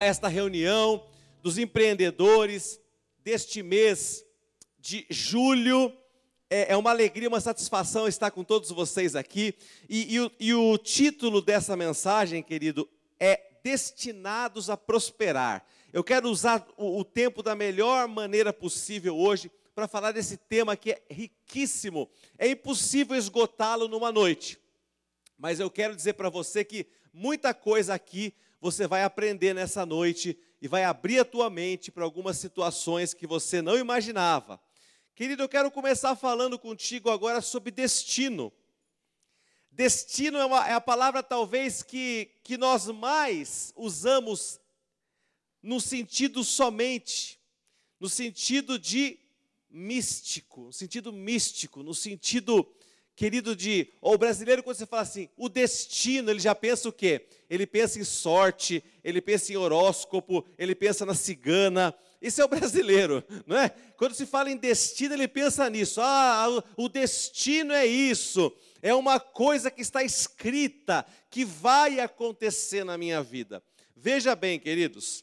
esta reunião dos empreendedores deste mês de julho. É, é uma alegria, uma satisfação estar com todos vocês aqui. E, e, o, e o título dessa mensagem, querido, é Destinados a Prosperar. Eu quero usar o, o tempo da melhor maneira possível hoje para falar desse tema que é riquíssimo. É impossível esgotá-lo numa noite. Mas eu quero dizer para você que muita coisa aqui você vai aprender nessa noite e vai abrir a tua mente para algumas situações que você não imaginava. Querido, eu quero começar falando contigo agora sobre destino. Destino é, uma, é a palavra talvez que, que nós mais usamos no sentido somente, no sentido de místico, no sentido místico, no sentido querido de, ou o brasileiro quando você fala assim, o destino, ele já pensa o quê? Ele pensa em sorte, ele pensa em horóscopo, ele pensa na cigana. Isso é o brasileiro, não é? Quando se fala em destino, ele pensa nisso. Ah, o destino é isso. É uma coisa que está escrita, que vai acontecer na minha vida. Veja bem, queridos,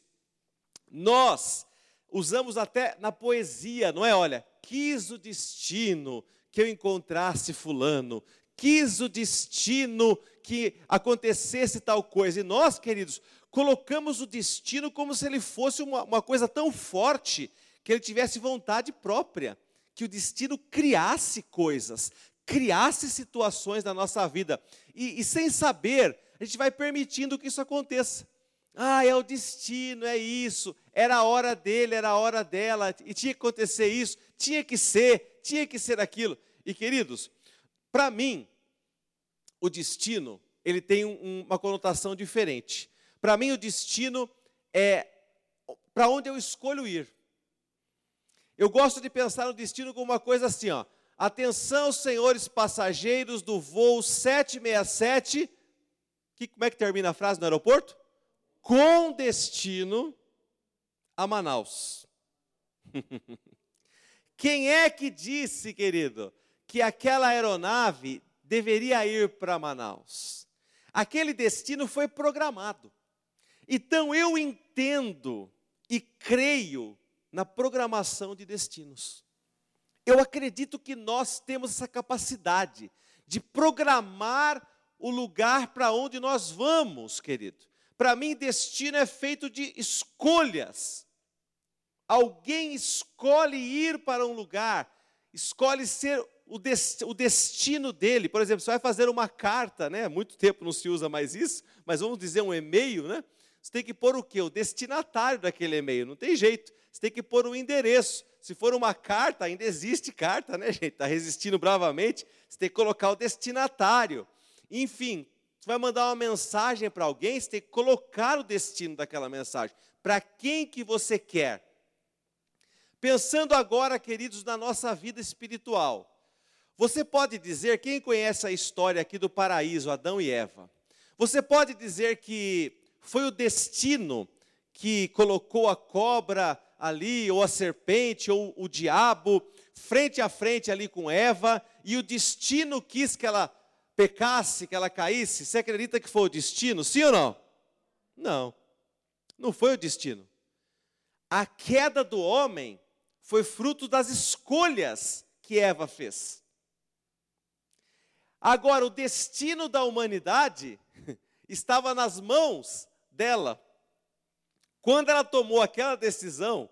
nós usamos até na poesia, não é? Olha, quis o destino que eu encontrasse Fulano, quis o destino que acontecesse tal coisa. E nós, queridos, colocamos o destino como se ele fosse uma, uma coisa tão forte que ele tivesse vontade própria, que o destino criasse coisas, criasse situações na nossa vida. E, e sem saber, a gente vai permitindo que isso aconteça. Ah, é o destino, é isso. Era a hora dele, era a hora dela, e tinha que acontecer isso, tinha que ser, tinha que ser aquilo. E queridos, para mim, o destino, ele tem um, uma conotação diferente. Para mim, o destino é para onde eu escolho ir. Eu gosto de pensar no destino como uma coisa assim, ó. Atenção, senhores passageiros do voo 767. Que, como é que termina a frase no aeroporto? Com destino a Manaus. Quem é que disse, querido, que aquela aeronave deveria ir para Manaus. Aquele destino foi programado. Então eu entendo e creio na programação de destinos. Eu acredito que nós temos essa capacidade de programar o lugar para onde nós vamos, querido. Para mim, destino é feito de escolhas. Alguém escolhe ir para um lugar, escolhe ser o, dest, o destino dele. Por exemplo, você vai fazer uma carta, né? Muito tempo não se usa mais isso, mas vamos dizer um e-mail, né? Você tem que pôr o quê? O destinatário daquele e-mail. Não tem jeito. Você tem que pôr o endereço. Se for uma carta, ainda existe carta, né, gente? Está resistindo bravamente. Você tem que colocar o destinatário. Enfim, você vai mandar uma mensagem para alguém, você tem que colocar o destino daquela mensagem. Para quem que você quer? Pensando agora, queridos, na nossa vida espiritual. Você pode dizer, quem conhece a história aqui do paraíso, Adão e Eva, você pode dizer que foi o destino que colocou a cobra ali, ou a serpente, ou o diabo, frente a frente ali com Eva, e o destino quis que ela pecasse, que ela caísse. Você acredita que foi o destino? Sim ou não? Não, não foi o destino. A queda do homem foi fruto das escolhas que Eva fez. Agora, o destino da humanidade estava nas mãos dela. Quando ela tomou aquela decisão,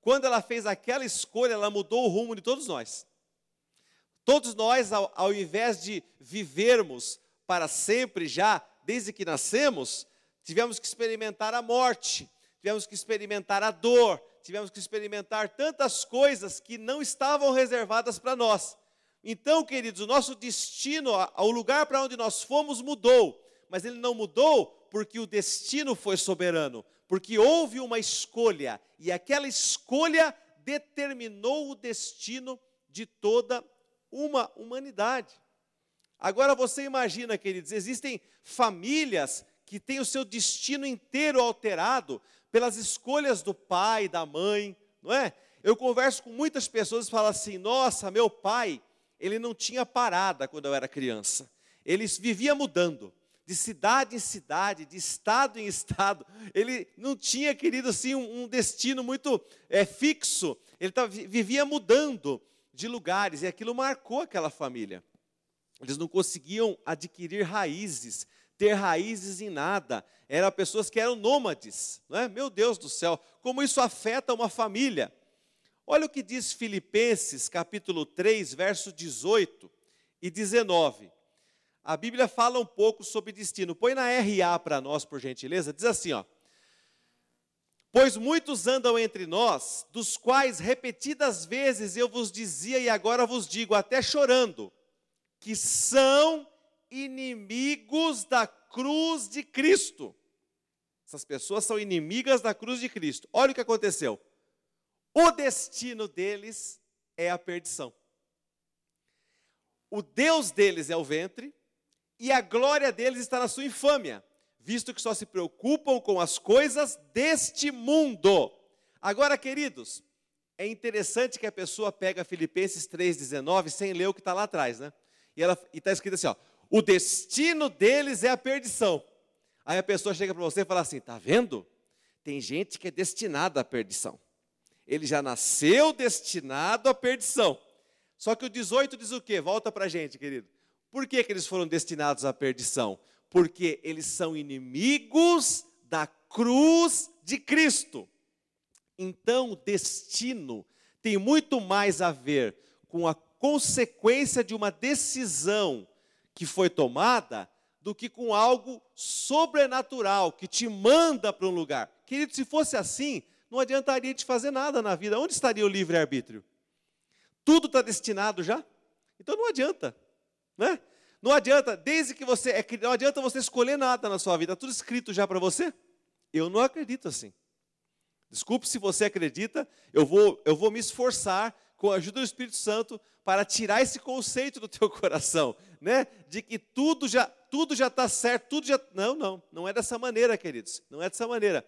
quando ela fez aquela escolha, ela mudou o rumo de todos nós. Todos nós, ao, ao invés de vivermos para sempre já, desde que nascemos, tivemos que experimentar a morte, tivemos que experimentar a dor, tivemos que experimentar tantas coisas que não estavam reservadas para nós. Então, queridos, o nosso destino, o lugar para onde nós fomos mudou, mas ele não mudou porque o destino foi soberano, porque houve uma escolha, e aquela escolha determinou o destino de toda uma humanidade. Agora você imagina, queridos, existem famílias que têm o seu destino inteiro alterado pelas escolhas do pai, da mãe, não é? Eu converso com muitas pessoas e falo assim: nossa, meu pai, ele não tinha parada quando eu era criança. Ele vivia mudando, de cidade em cidade, de estado em estado. Ele não tinha, querido, assim, um, destino muito é, fixo. Ele tava, vivia mudando de lugares e aquilo marcou aquela família. Eles não conseguiam adquirir raízes, ter raízes em nada. Eram pessoas que eram nômades. Não é? Meu Deus do céu, como isso afeta uma família. Olha o que diz Filipenses, capítulo 3, verso 18 e 19. A Bíblia fala um pouco sobre destino. Põe na RA para nós, por gentileza. Diz assim, ó. Pois muitos andam entre nós, dos quais repetidas vezes eu vos dizia e agora vos digo, até chorando, que são inimigos da cruz de Cristo. Essas pessoas são inimigas da cruz de Cristo. Olha o que aconteceu. O destino deles é a perdição. O Deus deles é o ventre, e a glória deles está na sua infâmia, visto que só se preocupam com as coisas deste mundo. Agora, queridos, é interessante que a pessoa pega Filipenses 3,19 sem ler o que está lá atrás, né? E está escrito assim: ó, o destino deles é a perdição. Aí a pessoa chega para você e fala assim: tá vendo? Tem gente que é destinada à perdição. Ele já nasceu destinado à perdição. Só que o 18 diz o quê? Volta para a gente, querido. Por que, que eles foram destinados à perdição? Porque eles são inimigos da cruz de Cristo. Então, o destino tem muito mais a ver com a consequência de uma decisão que foi tomada do que com algo sobrenatural que te manda para um lugar. Querido, se fosse assim, não adiantaria te fazer nada na vida. Onde estaria o livre-arbítrio? Tudo está destinado já? Então não adianta. Né? Não adianta, desde que você. É, não adianta você escolher nada na sua vida, tudo escrito já para você. Eu não acredito assim. Desculpe se você acredita, eu vou, eu vou me esforçar com a ajuda do Espírito Santo para tirar esse conceito do teu coração, né? De que tudo já tudo já está certo, tudo já não, não, não é dessa maneira, queridos, não é dessa maneira.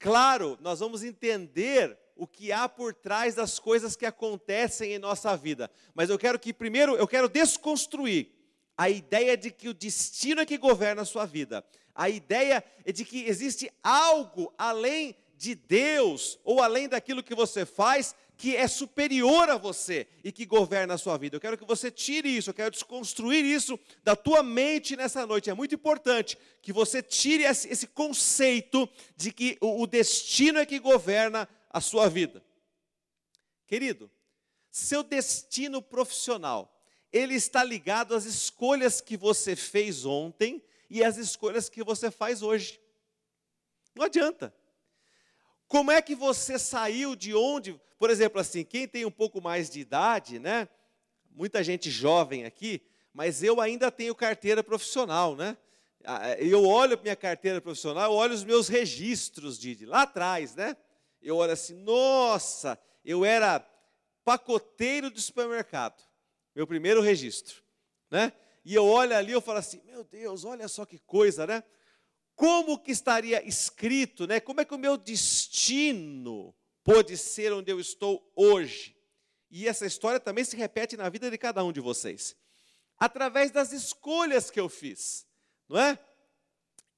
Claro, nós vamos entender o que há por trás das coisas que acontecem em nossa vida. Mas eu quero que primeiro eu quero desconstruir a ideia de que o destino é que governa a sua vida. A ideia é de que existe algo além de Deus ou além daquilo que você faz que é superior a você e que governa a sua vida. Eu quero que você tire isso, eu quero desconstruir isso da tua mente nessa noite. É muito importante que você tire esse, conceito de que o destino é que governa a sua vida. Querido, seu destino profissional, ele está ligado às escolhas que você fez ontem e às escolhas que você faz hoje. Não adianta. Como é que você saiu de onde? Por exemplo, assim, quem tem um pouco mais de idade, né? Muita gente jovem aqui, mas eu ainda tenho carteira profissional, né? Ah, eu olho minha carteira profissional, eu olho os meus registros de, de lá atrás, né? eu olho assim, nossa, eu era pacoteiro de supermercado, meu primeiro registro, né? E eu olho ali, eu falo assim, meu Deus, olha só que coisa, né? Como que estaria escrito, né? Como é que o meu destino pode ser onde eu estou hoje? E essa história também se repete na vida de cada um de vocês. Através das escolhas que eu fiz, não é?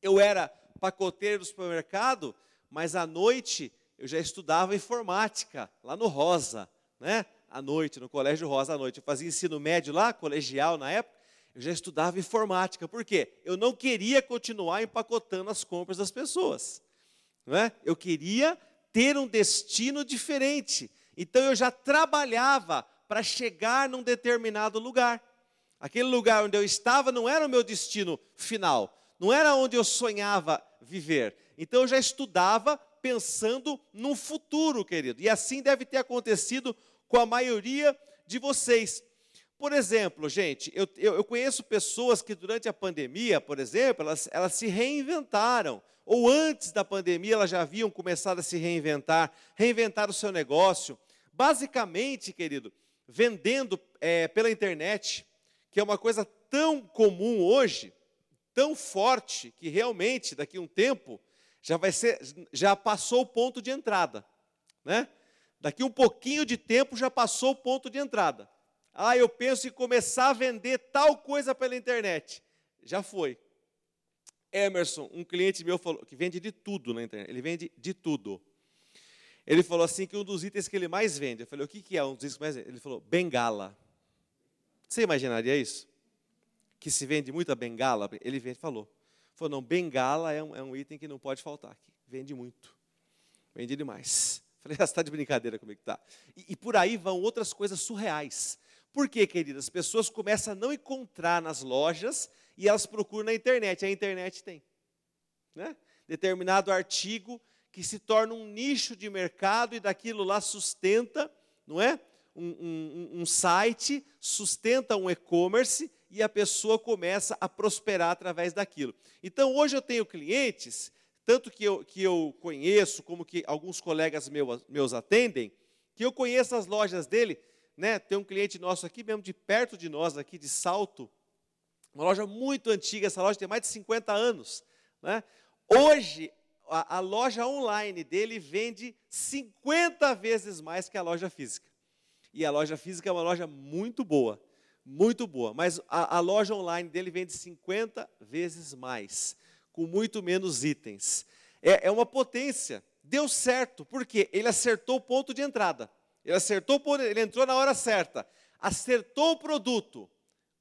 Eu era pacoteiro do supermercado, mas à noite eu já estudava informática lá no Rosa, né? À noite, no Colégio Rosa à noite. Eu fazia ensino médio lá, colegial na época. Eu já estudava informática. Por quê? Eu não queria continuar empacotando as compras das pessoas. Não é? Eu queria ter um destino diferente. Então eu já trabalhava para chegar num determinado lugar. Aquele lugar onde eu estava não era o meu destino final, não era onde eu sonhava viver. Então eu já estudava pensando no futuro, querido. E assim deve ter acontecido com a maioria de vocês. Por exemplo, gente, eu, eu, eu, conheço pessoas que durante a pandemia, por exemplo, elas, elas se reinventaram. Ou antes da pandemia, elas já haviam começado a se reinventar, reinventar o seu negócio. Basicamente, querido, vendendo é, pela internet, que é uma coisa tão comum hoje, tão forte, que realmente, daqui a um tempo, já vai ser, já passou o ponto de entrada, né? Daqui um pouquinho de tempo já passou o ponto de entrada. Ah, eu penso em começar a vender tal coisa pela internet. Já foi. Emerson, um cliente meu falou que vende de tudo na internet. Ele vende de tudo. Ele falou assim que um dos itens que ele mais vende. Eu falei, o que, que é um dos itens que mais vende? Ele falou, bengala. Você imaginaria isso? Que se vende muita bengala? Ele vende, falou. Falou, não, bengala é um, é um item que não pode faltar aqui. Vende muito. Vende demais. Falei, ah, você está de brincadeira comigo tá. E, e por aí vão outras coisas surreais. Por quê, queridas? As pessoas começam a não encontrar nas lojas e elas procuram na internet. A internet tem. Né? Determinado artigo que se torna um nicho de mercado e daquilo lá sustenta, não é? Um, um, um site, sustenta um e-commerce e a pessoa começa a prosperar através daquilo. Então, hoje eu tenho clientes, tanto que eu, que eu conheço, como que alguns colegas meus, meus atendem, que eu conheço as lojas dele né, tem um cliente nosso aqui, mesmo de perto de nós, aqui de Salto, uma loja muito antiga, essa loja tem mais de 50 anos. Né? Hoje, a, a loja online dele vende 50 vezes mais que a loja física. E a loja física é uma loja muito boa, muito boa, mas a, a loja online dele vende 50 vezes mais, com muito menos itens. É, é uma potência. Deu certo, porque ele acertou o ponto de entrada. Ele acertou, ele entrou na hora certa, acertou o produto.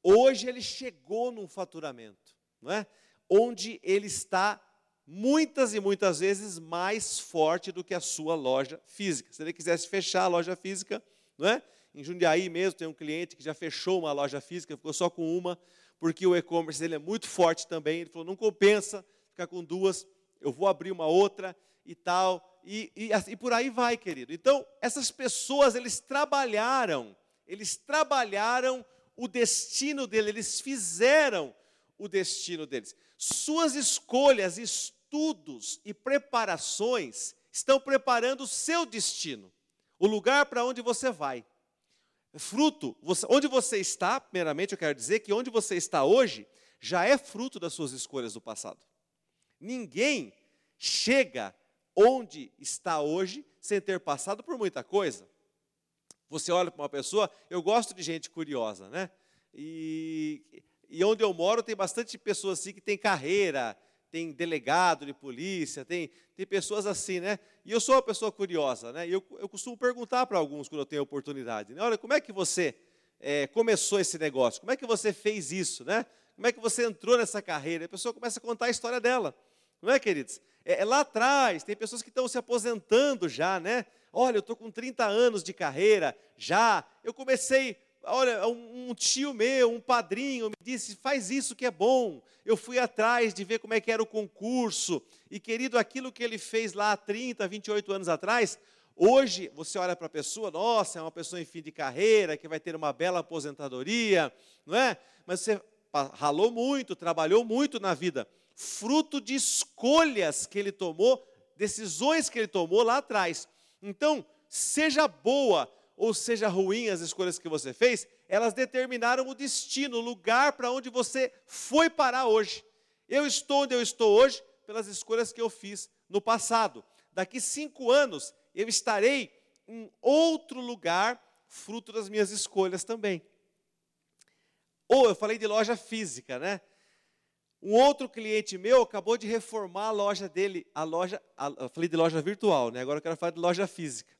Hoje ele chegou num faturamento, não é? Onde ele está muitas e muitas vezes mais forte do que a sua loja física. Se ele quisesse fechar a loja física, não é? Em Jundiaí mesmo tem um cliente que já fechou uma loja física, ficou só com uma, porque o e-commerce dele é muito forte também. Ele falou: não compensa ficar com duas, eu vou abrir uma outra e tal e, e, e por aí vai, querido. Então, essas pessoas, eles trabalharam, eles trabalharam o destino deles, eles fizeram o destino deles. Suas escolhas, estudos e preparações estão preparando o seu destino, o lugar para onde você vai. Fruto, você, onde você está, primeiramente eu quero dizer que onde você está hoje já é fruto das suas escolhas do passado. Ninguém chega onde está hoje sem ter passado por muita coisa. Você olha para uma pessoa, eu gosto de gente curiosa, né? E, e onde eu moro tem bastante pessoas assim que tem carreira, tem delegado de polícia, tem, tem pessoas assim, né? E eu sou uma pessoa curiosa, né? E eu, eu costumo perguntar para alguns quando eu tenho oportunidade, né? Olha, como é que você é, começou esse negócio? Como é que você fez isso, né? Como é que você entrou nessa carreira? A pessoa começa a contar a história dela, não é, queridos? É, é, lá atrás, tem pessoas que estão se aposentando já, né? Olha, eu estou com 30 anos de carreira já. Eu comecei, olha, um, um, tio meu, um padrinho, me disse: faz isso que é bom. Eu fui atrás de ver como é que era o concurso. E, querido, aquilo que ele fez lá há 30, 28 anos atrás, hoje você olha para a pessoa, nossa, é uma pessoa em fim de carreira, que vai ter uma bela aposentadoria, não é? Mas você ralou muito, trabalhou muito na vida fruto de escolhas que ele tomou, decisões que ele tomou lá atrás. Então, seja boa ou seja ruim as escolhas que você fez, elas determinaram o destino, o lugar para onde você foi parar hoje. Eu estou onde eu estou hoje pelas escolhas que eu fiz no passado. Daqui cinco anos eu estarei em outro lugar, fruto das minhas escolhas também. Ou eu falei de loja física, né? Um outro cliente meu acabou de reformar a loja dele, a loja, a, eu falei de loja virtual, né? agora eu quero falar de loja física.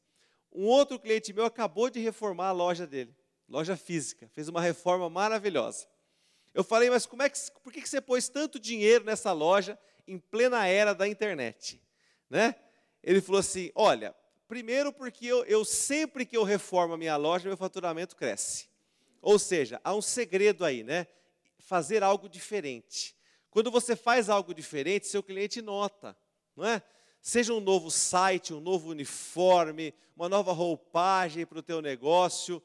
Um outro cliente meu acabou de reformar a loja dele, loja física, fez uma reforma maravilhosa. Eu falei, mas como é que, por que você pôs tanto dinheiro nessa loja em plena era da internet? Né? Ele falou assim: olha, primeiro porque eu, eu sempre que eu reformo a minha loja, meu faturamento cresce. Ou seja, há um segredo aí, né? Fazer algo diferente. Quando você faz algo diferente, seu cliente nota, não é? Seja um novo site, um novo uniforme, uma nova roupagem para o teu negócio,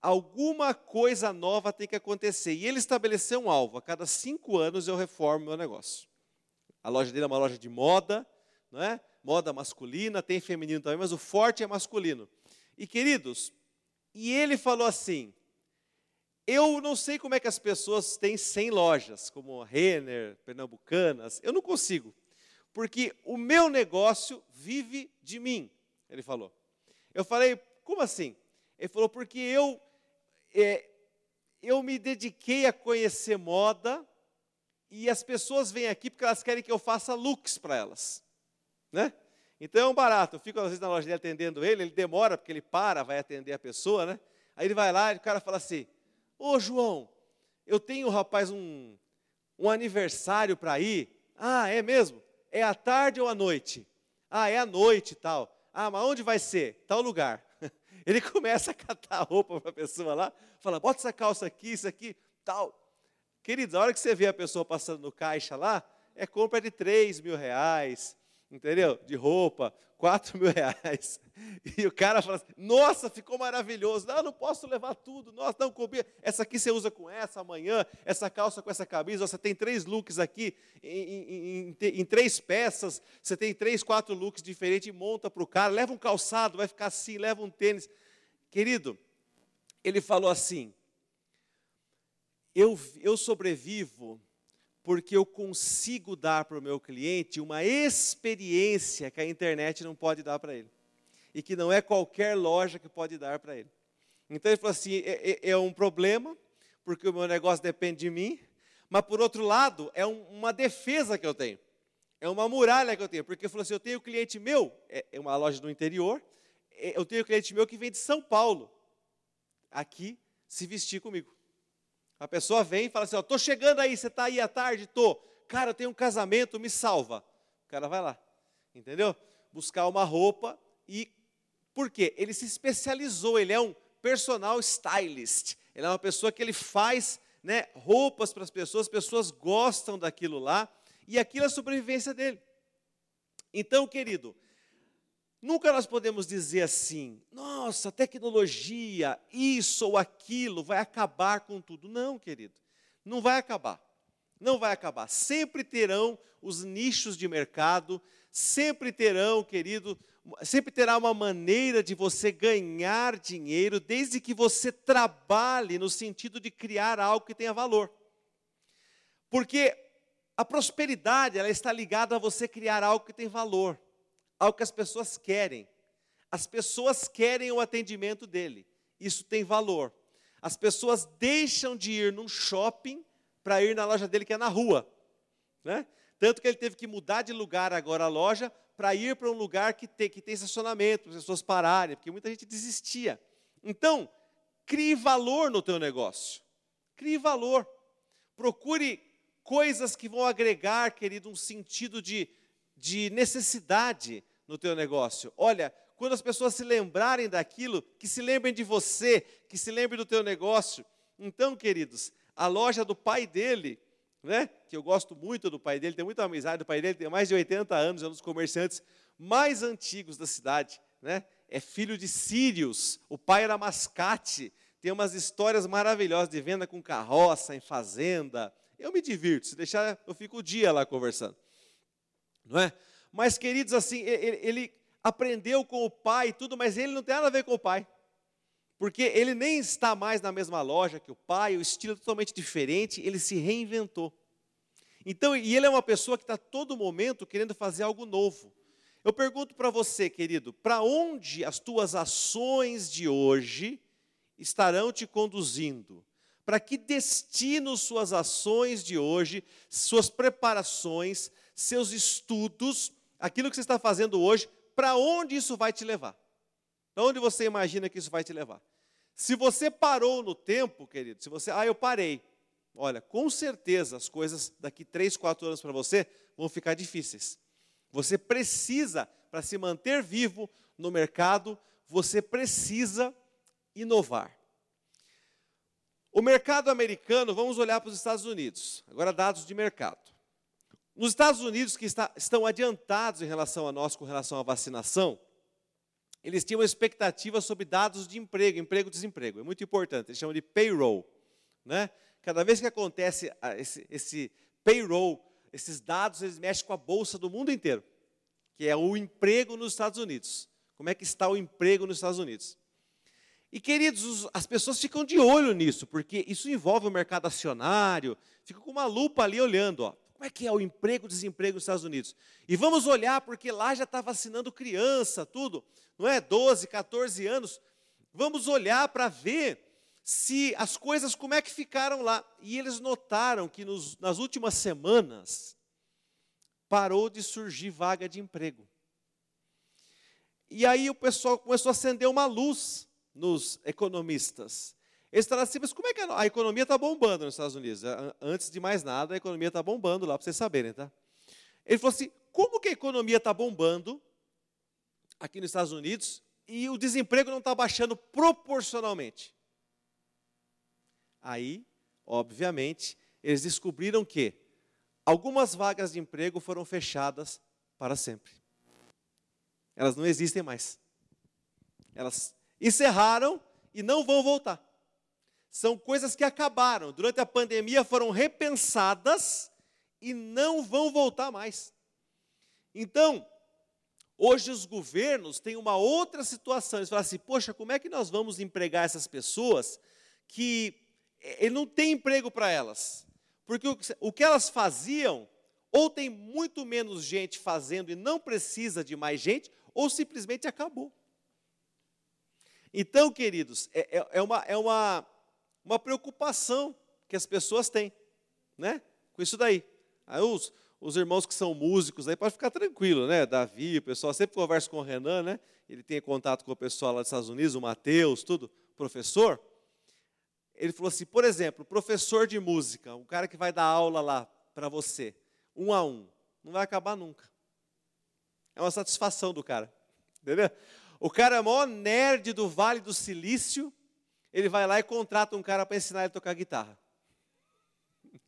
alguma coisa nova tem que acontecer. E ele estabeleceu um alvo: a cada cinco anos eu reformo meu negócio. A loja dele é uma loja de moda, não é? Moda masculina, tem feminino também, mas o forte é masculino. E queridos, e ele falou assim: eu não sei como é que as pessoas têm 100 lojas, como Renner, Pernambucanas. Eu não consigo. Porque o meu negócio vive de mim, ele falou. Eu falei, como assim? Ele falou, porque eu, é, eu me dediquei a conhecer moda e as pessoas vêm aqui porque elas querem que eu faça looks para elas, né? Então é um barato. Eu fico às vezes na loja dele atendendo ele, ele demora porque ele para, vai atender a pessoa, né? Aí ele vai lá e o cara fala assim: Ô João, eu tenho, rapaz, um, um aniversário para ir. Ah, é mesmo? É à tarde ou à noite? Ah, é à noite e tal. Ah, mas onde vai ser? Tal lugar. Ele começa a catar roupa para a pessoa lá, fala, bota essa calça aqui, isso aqui, tal. Queridos, a hora que você vê a pessoa passando no caixa lá, é compra de 3 mil reais, entendeu? De roupa, 4 mil reais. E o cara fala assim, nossa, ficou maravilhoso. Não, não posso levar tudo. Nossa, não combina. Essa aqui você usa com essa amanhã, essa calça com essa camisa. Você tem três looks aqui em, em, em, em três peças. Você tem três, quatro looks diferentes e monta para o cara. Leva um calçado, vai ficar assim, leva um tênis. Querido, ele falou assim, eu, eu sobrevivo porque eu consigo dar para o meu cliente uma experiência que a internet não pode dar para ele. E que não é qualquer loja que pode dar para ele. Então ele falou assim: é, é, é, um problema, porque o meu negócio depende de mim, mas por outro lado, é um, uma defesa que eu tenho. É uma muralha que eu tenho. Porque ele falou assim: eu tenho cliente meu, é, é uma loja do interior, é, eu tenho cliente meu que vem de São Paulo, aqui se vestir comigo. A pessoa vem e fala assim: estou chegando aí, você está aí à tarde? Estou. Cara, eu tenho um casamento, me salva. O cara vai lá, entendeu? Buscar uma roupa e. Por quê? Ele se especializou, ele é um personal stylist. Ele é uma pessoa que ele faz né, roupas para as pessoas, as pessoas gostam daquilo lá, e aquilo é a sobrevivência dele. Então, querido, Nunca nós podemos dizer assim, nossa, tecnologia, isso ou aquilo vai acabar com tudo. Não, querido, não vai acabar. Não vai acabar. Sempre terão os nichos de mercado, sempre terão, querido, sempre terá uma maneira de você ganhar dinheiro, desde que você trabalhe no sentido de criar algo que tenha valor. Porque a prosperidade, ela está ligada a você criar algo que tem valor ao que as pessoas querem. As pessoas querem o atendimento dele. Isso tem valor. As pessoas deixam de ir num shopping para ir na loja dele que é na rua. Né? Tanto que ele teve que mudar de lugar agora a loja para ir para um lugar que tem, que tem estacionamento, para as pessoas pararem, porque muita gente desistia. Então, crie valor no teu negócio. Crie valor. Procure coisas que vão agregar, querido, um sentido de de necessidade no teu negócio. Olha, quando as pessoas se lembrarem daquilo, que se lembrem de você, que se lembrem do teu negócio. Então, queridos, a loja do pai dele, né, que eu gosto muito do pai dele, tenho muita amizade do pai dele, tem mais de 80 anos, é um dos comerciantes mais antigos da cidade, né? É filho de Sírios, o pai era mascate, tem umas histórias maravilhosas de venda com carroça, em fazenda. Eu me divirto, se deixar, eu fico o dia lá conversando não é? Mas, queridos, assim, ele, ele aprendeu com o pai e tudo, mas ele não tem nada a ver com o pai. Porque ele nem está mais na mesma loja que o pai, o estilo é totalmente diferente, ele se reinventou. Então, e ele é uma pessoa que está todo momento querendo fazer algo novo. Eu pergunto para você, querido, para onde as tuas ações de hoje estarão te conduzindo? Para que destino suas ações de hoje, suas preparações, seus estudos, aquilo que você está fazendo hoje, para onde isso vai te levar? Para onde você imagina que isso vai te levar? Se você parou no tempo, querido, se você, ah, eu parei. Olha, com certeza as coisas daqui três, quatro anos para você vão ficar difíceis. Você precisa, para se manter vivo no mercado, você precisa inovar. O mercado americano, vamos olhar para os Estados Unidos. Agora, dados de mercado. Nos Estados Unidos, que está, estão adiantados em relação a nós com relação à vacinação, eles tinham expectativa sobre dados de emprego, emprego e desemprego. É muito importante, eles chamam de payroll. Né? Cada vez que acontece esse, esse payroll, esses dados, eles mexem com a bolsa do mundo inteiro, que é o emprego nos Estados Unidos. Como é que está o emprego nos Estados Unidos? E, queridos, as pessoas ficam de olho nisso, porque isso envolve o mercado acionário, fica com uma lupa ali olhando. Ó. Como é que é o emprego desemprego nos Estados Unidos? E vamos olhar, porque lá já está vacinando criança, tudo, não é? 12, 14 anos. Vamos olhar para ver se as coisas como é que ficaram lá. E eles notaram que nos, nas últimas semanas parou de surgir vaga de emprego. E aí o pessoal começou a acender uma luz nos economistas. Eles falaram assim, mas como é que a, economia está bombando nos Estados Unidos? Antes de mais nada, a economia está bombando lá, para vocês saberem, tá? Ele falou assim, como que a economia está bombando aqui nos Estados Unidos e o desemprego não está baixando proporcionalmente? Aí, obviamente, eles descobriram que algumas vagas de emprego foram fechadas para sempre. Elas não existem mais. Elas encerraram e não vão voltar. São coisas que acabaram. Durante a pandemia foram repensadas e não vão voltar mais. Então, hoje os governos têm uma outra situação. Eles falam assim: poxa, como é que nós vamos empregar essas pessoas que ele não tem emprego para elas? Porque o que elas faziam, ou tem muito menos gente fazendo e não precisa de mais gente, ou simplesmente acabou. Então, queridos, é, é, é, uma, é uma, uma preocupação que as pessoas têm, né? Com isso daí. Aí os, os irmãos que são músicos aí pode ficar tranquilo, né? Davi, o pessoal sempre conversa com o Renan, né? Ele tem contato com o pessoal lá dos Estados Unidos, o Mateus, tudo, professor. Ele falou assim, por exemplo, professor de música, um cara que vai dar aula lá para você, um a um, não vai acabar nunca. É uma satisfação do cara. Entendeu? O cara é o maior nerd do Vale do Silício, ele vai lá e contrata um cara para ensinar ele a tocar guitarra.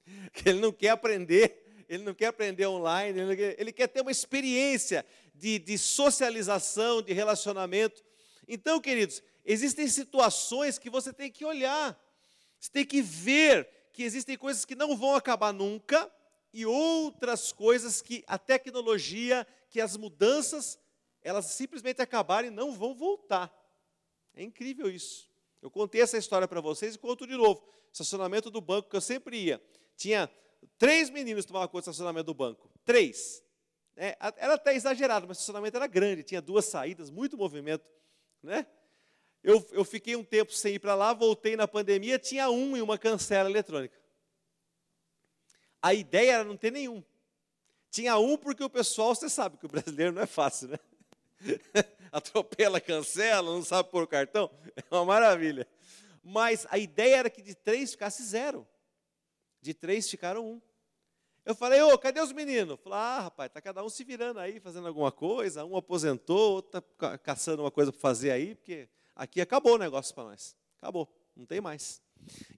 Ele não quer aprender, ele não quer aprender online, ele quer, ele quer ter uma experiência de, de socialização, de relacionamento. Então, queridos, existem situações que você tem que olhar, você tem que ver que existem coisas que não vão acabar nunca e outras coisas que a tecnologia que as mudanças, elas simplesmente acabaram e não vão voltar. É incrível isso. Eu contei essa história para vocês e conto de novo. Estacionamento do banco que eu sempre ia. Tinha três meninos que tomavam conta do estacionamento do banco. Três. É, era até exagerado, mas o estacionamento era grande, tinha duas saídas, muito movimento. Né? Eu, eu fiquei um tempo sem ir para lá, voltei na pandemia, tinha um e uma cancela eletrônica. A ideia era não ter nenhum. Tinha um porque o pessoal, você sabe que o brasileiro não é fácil, né? Atropela, cancela, não sabe pôr o cartão. É uma maravilha. Mas a ideia era que de três ficasse zero. De três ficaram um. Eu falei, ô, cadê os meninos? Falei, ah, rapaz, tá cada um se virando aí, fazendo alguma coisa. Um aposentou, está caçando uma coisa para fazer aí, porque aqui acabou o negócio para nós. Acabou, não tem mais.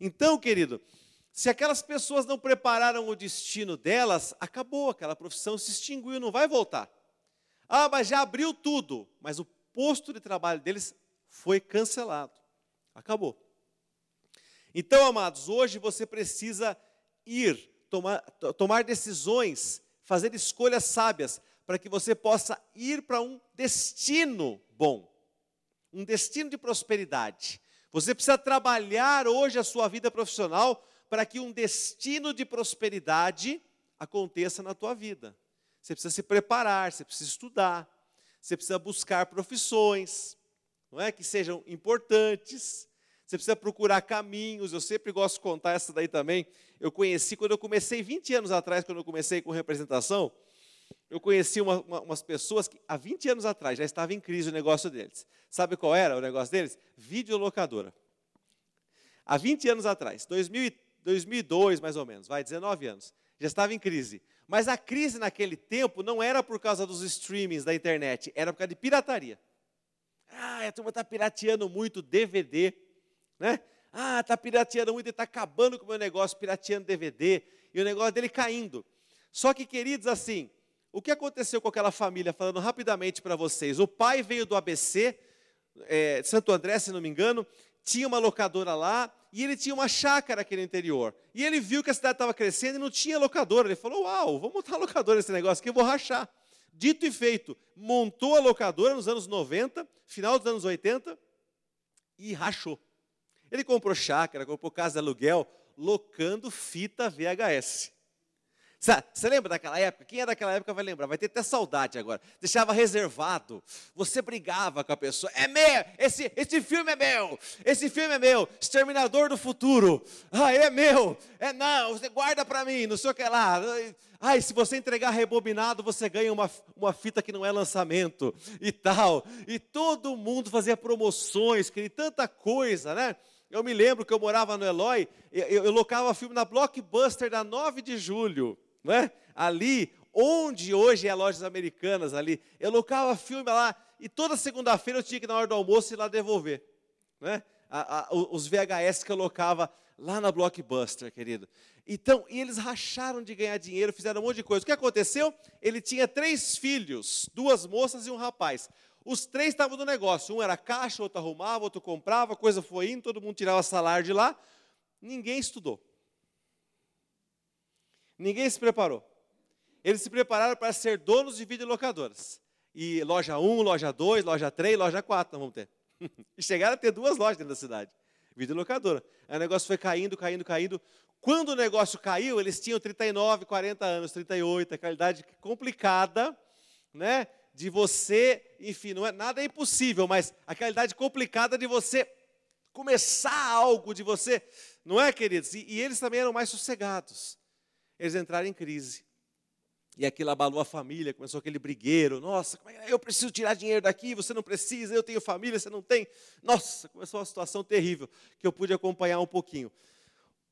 Então, querido, se aquelas pessoas não prepararam o destino delas, acabou, aquela profissão se extinguiu, não vai voltar. Ah, mas já abriu tudo, mas o posto de trabalho deles foi cancelado. Acabou. Então, amados, hoje você precisa ir, tomar, tomar decisões, fazer escolhas sábias, para que você possa ir para um destino bom, um destino de prosperidade. Você precisa trabalhar hoje a sua vida profissional para que um destino de prosperidade aconteça na tua vida. Você precisa se preparar, você precisa estudar, você precisa buscar profissões, não é que sejam importantes. Você precisa procurar caminhos. Eu sempre gosto de contar essa daí também. Eu conheci quando eu comecei 20 anos atrás, quando eu comecei com representação, eu conheci uma, uma, umas pessoas que há 20 anos atrás já estava em crise o negócio deles. Sabe qual era o negócio deles? Videolocadora. Há 20 anos atrás, 2000, 2002 mais ou menos, vai, 19 anos, já estava em crise. Mas a crise naquele tempo não era por causa dos streamings da internet, era por causa de pirataria. Ah, a turma está pirateando muito DVD, né? Ah, está pirateando muito, ele está acabando com o meu negócio, pirateando DVD, e o negócio dele caindo. Só que, queridos, assim, o que aconteceu com aquela família, falando rapidamente para vocês? O pai veio do ABC, é, Santo André, se não me engano, tinha uma locadora lá, e ele tinha uma chácara aqui no interior. E ele viu que a cidade estava crescendo e não tinha locadora. Ele falou: Uau, vamos montar locadora nesse negócio aqui, eu vou rachar. Dito e feito, montou a locadora nos anos 90, final dos anos 80, e rachou. Ele comprou chácara, comprou casa de aluguel, locando fita VHS. Você lembra daquela época? Quem é daquela época vai lembrar, vai ter até saudade agora. Deixava reservado, você brigava com a pessoa. É meu, esse, esse filme é meu, esse filme é meu, Exterminador do Futuro. Ah, é meu, é não, você guarda para mim, não sei o que lá. Ai, se você entregar rebobinado, você ganha uma, uma fita que não é lançamento e tal. E todo mundo fazia promoções, queria tanta coisa, né? Eu me lembro que eu morava no Eloy, eu, eu, eu locava filme na Blockbuster da 9 de julho né? ali, onde hoje é lojas americanas ali, eu locava filme lá, e toda segunda-feira eu tinha que, na hora do almoço, ir lá devolver. Né? A, a, os VHS que eu locava lá na Blockbuster, querido. Então, e eles racharam de ganhar dinheiro, fizeram um monte de coisa. O que aconteceu? Ele tinha três filhos, duas moças e um rapaz. Os três estavam no negócio. Um era caixa, outro arrumava, outro comprava, coisa foi indo, todo mundo tirava salário de lá. Ninguém estudou. Ninguém se preparou. Eles se prepararam para ser donos de videolocadoras. E loja 1, loja 2, loja 3, loja 4 nós vamos ter. E chegaram a ter duas lojas dentro da cidade. Videolocadora. Aí o negócio foi caindo, caindo, caindo. Quando o negócio caiu, eles tinham 39, 40 anos, 38, aquela idade complicada, né? De você, enfim, não é, nada é impossível, mas aquela idade complicada de você começar algo, de você, não é, queridos? E, e eles também eram mais sossegados eles entraram em crise. E aquilo abalou a família, começou aquele brigueiro. Nossa, é? eu preciso tirar dinheiro daqui, você não precisa, eu tenho família, você não tem. Nossa, começou uma situação terrível que eu pude acompanhar um pouquinho.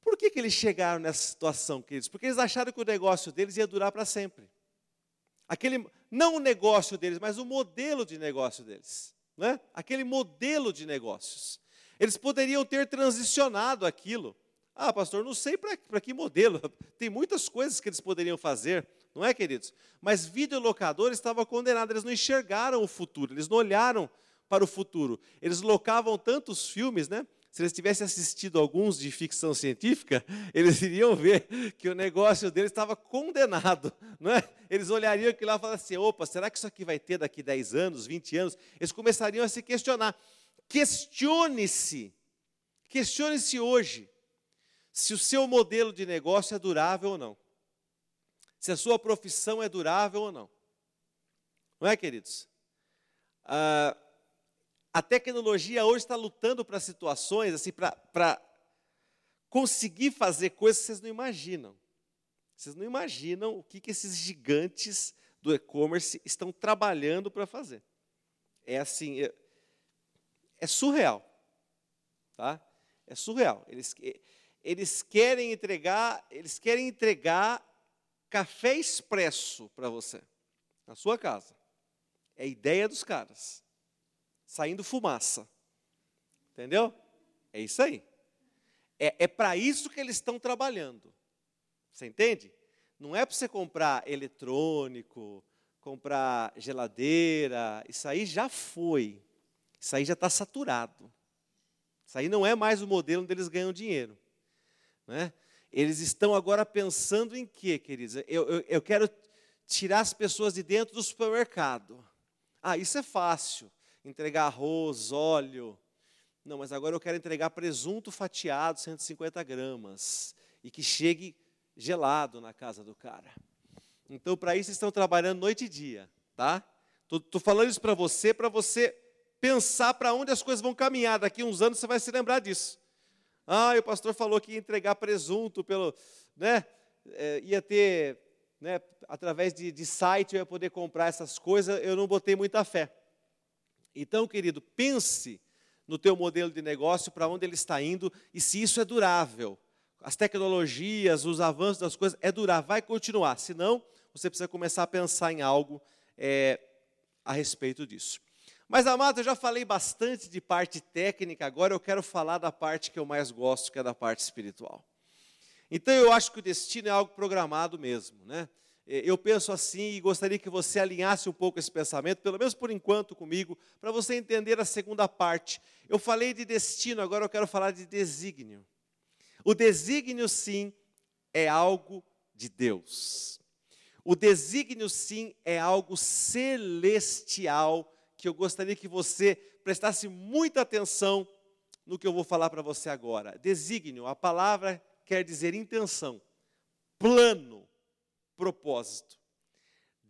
Por que, que eles chegaram nessa situação, queridos? Porque eles acharam que o negócio deles ia durar para sempre. Aquele, não o negócio deles, mas o modelo de negócio deles. Né? Aquele modelo de negócios. Eles poderiam ter transicionado aquilo ah, pastor, não sei para que modelo. Tem muitas coisas que eles poderiam fazer, não é, queridos? Mas videolocador estava condenado, eles não enxergaram o futuro, eles não olharam para o futuro. Eles locavam tantos filmes, né? Se eles tivessem assistido alguns de ficção científica, eles iriam ver que o negócio deles estava condenado. Não é? Eles olhariam aquilo lá e falariam assim: opa, será que isso aqui vai ter daqui 10 anos, 20 anos? Eles começariam a se questionar. Questione-se, questione-se hoje se o seu modelo de negócio é durável ou não. Se a sua profissão é durável ou não. Não é, queridos? Ah, a tecnologia hoje está lutando para situações, assim, para conseguir fazer coisas que vocês não imaginam. Vocês não imaginam o que, que esses gigantes do e-commerce estão trabalhando para fazer. É assim, é, é surreal. Tá? É surreal. Eles, eles querem entregar, eles querem entregar café expresso para você, na sua casa. É a ideia dos caras. Saindo fumaça. Entendeu? É isso aí. É, é para isso que eles estão trabalhando. Você entende? Não é para você comprar eletrônico, comprar geladeira. Isso aí já foi. Isso aí já está saturado. Isso aí não é mais o modelo onde eles ganham dinheiro. Né? Eles estão agora pensando em quê, queridos? Eu, eu, eu quero tirar as pessoas de dentro do supermercado. Ah, isso é fácil. Entregar arroz, óleo. Não, mas agora eu quero entregar presunto fatiado, 150 gramas. E que chegue gelado na casa do cara. Então, para isso, estão trabalhando noite e dia. Tá? Estou falando isso para você, para você pensar para onde as coisas vão caminhar. Daqui uns anos você vai se lembrar disso. Ah, o pastor falou que ia entregar presunto pelo, né? É, ia ter, né? Através de, de site eu ia poder comprar essas coisas. Eu não botei muita fé. Então, querido, pense no teu modelo de negócio, para onde ele está indo e se isso é durável. As tecnologias, os avanços das coisas, é durar, vai continuar. Senão, você precisa começar a pensar em algo é, a respeito disso. Mas, amado, eu já falei bastante de parte técnica, agora eu quero falar da parte que eu mais gosto, que é da parte espiritual. Então, eu acho que o destino é algo programado mesmo, né? Eu penso assim e gostaria que você alinhasse um pouco esse pensamento, pelo menos por enquanto comigo, para você entender a segunda parte. Eu falei de destino, agora eu quero falar de desígnio. O desígnio, sim, é algo de Deus. O desígnio, sim, é algo celestial que eu gostaria que você prestasse muita atenção no que eu vou falar para você agora. Desígnio, a palavra quer dizer intenção, plano, propósito.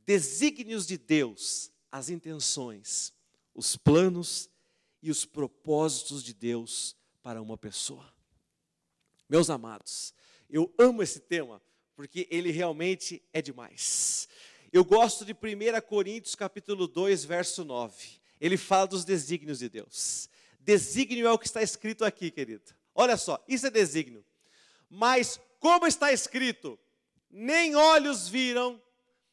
Desígnios de Deus, as intenções, os planos e os propósitos de Deus para uma pessoa. Meus amados, eu amo esse tema porque ele realmente é demais. Eu gosto de 1 Coríntios capítulo 2, verso 9. Ele fala dos desígnios de Deus. Desígnio é o que está escrito aqui, querido. Olha só, isso é desígnio. Mas como está escrito, nem olhos viram,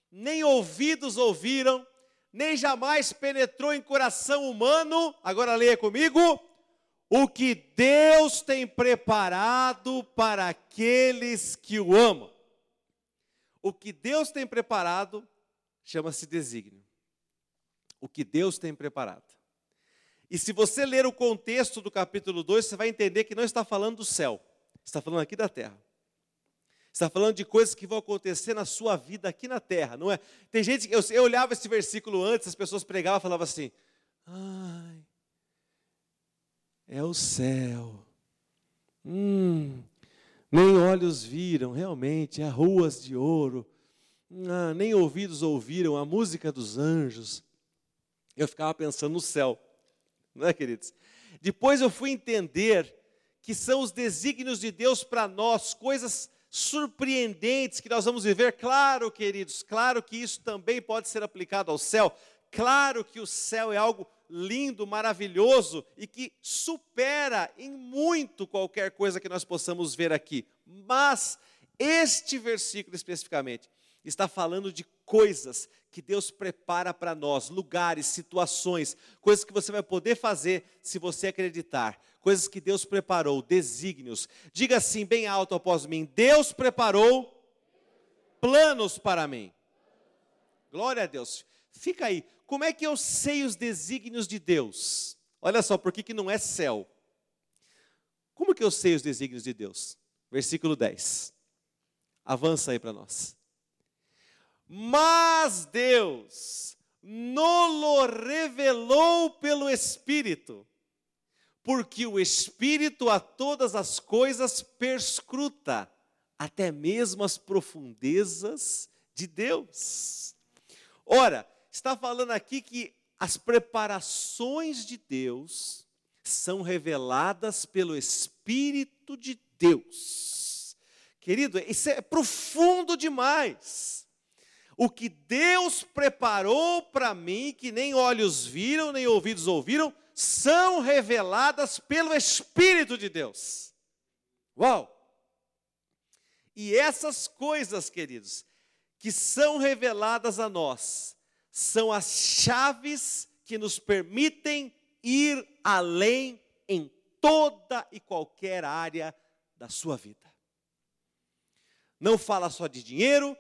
nem ouvidos ouviram, nem jamais penetrou em coração humano. Agora leia comigo. O que Deus tem preparado para aqueles que o amam. O que Deus tem preparado chama-se desígnio. O que Deus tem preparado. E se você ler o contexto do capítulo 2, você vai entender que não está falando do céu, está falando aqui da terra. Está falando de coisas que vão acontecer na sua vida aqui na terra, não é? Tem gente que eu, eu olhava esse versículo antes, as pessoas pregavam e falavam assim: "Ai, é o céu. Hum, nem olhos viram, realmente, há ruas de ouro. Ah, nem ouvidos ouviram a música dos anjos. Eu ficava pensando no céu, não é, queridos? Depois eu fui entender que são os desígnios de Deus para nós, coisas surpreendentes que nós vamos viver. Claro, queridos, claro que isso também pode ser aplicado ao céu. Claro que o céu é algo lindo, maravilhoso e que supera em muito qualquer coisa que nós possamos ver aqui. Mas este versículo especificamente está falando de coisas que Deus prepara para nós, lugares, situações, coisas que você vai poder fazer se você acreditar, coisas que Deus preparou, desígnios. Diga assim, bem alto após mim: Deus preparou planos para mim. Glória a Deus. Fica aí, como é que eu sei os desígnios de Deus? Olha só, por que, que não é céu? Como que eu sei os desígnios de Deus? Versículo 10. Avança aí para nós. Mas Deus nolo revelou pelo Espírito, porque o Espírito a todas as coisas perscruta, até mesmo as profundezas de Deus. Ora, está falando aqui que as preparações de Deus são reveladas pelo Espírito de Deus. Querido, isso é profundo demais. O que Deus preparou para mim, que nem olhos viram, nem ouvidos ouviram, são reveladas pelo Espírito de Deus. Uau! E essas coisas, queridos, que são reveladas a nós, são as chaves que nos permitem ir além em toda e qualquer área da sua vida. Não fala só de dinheiro,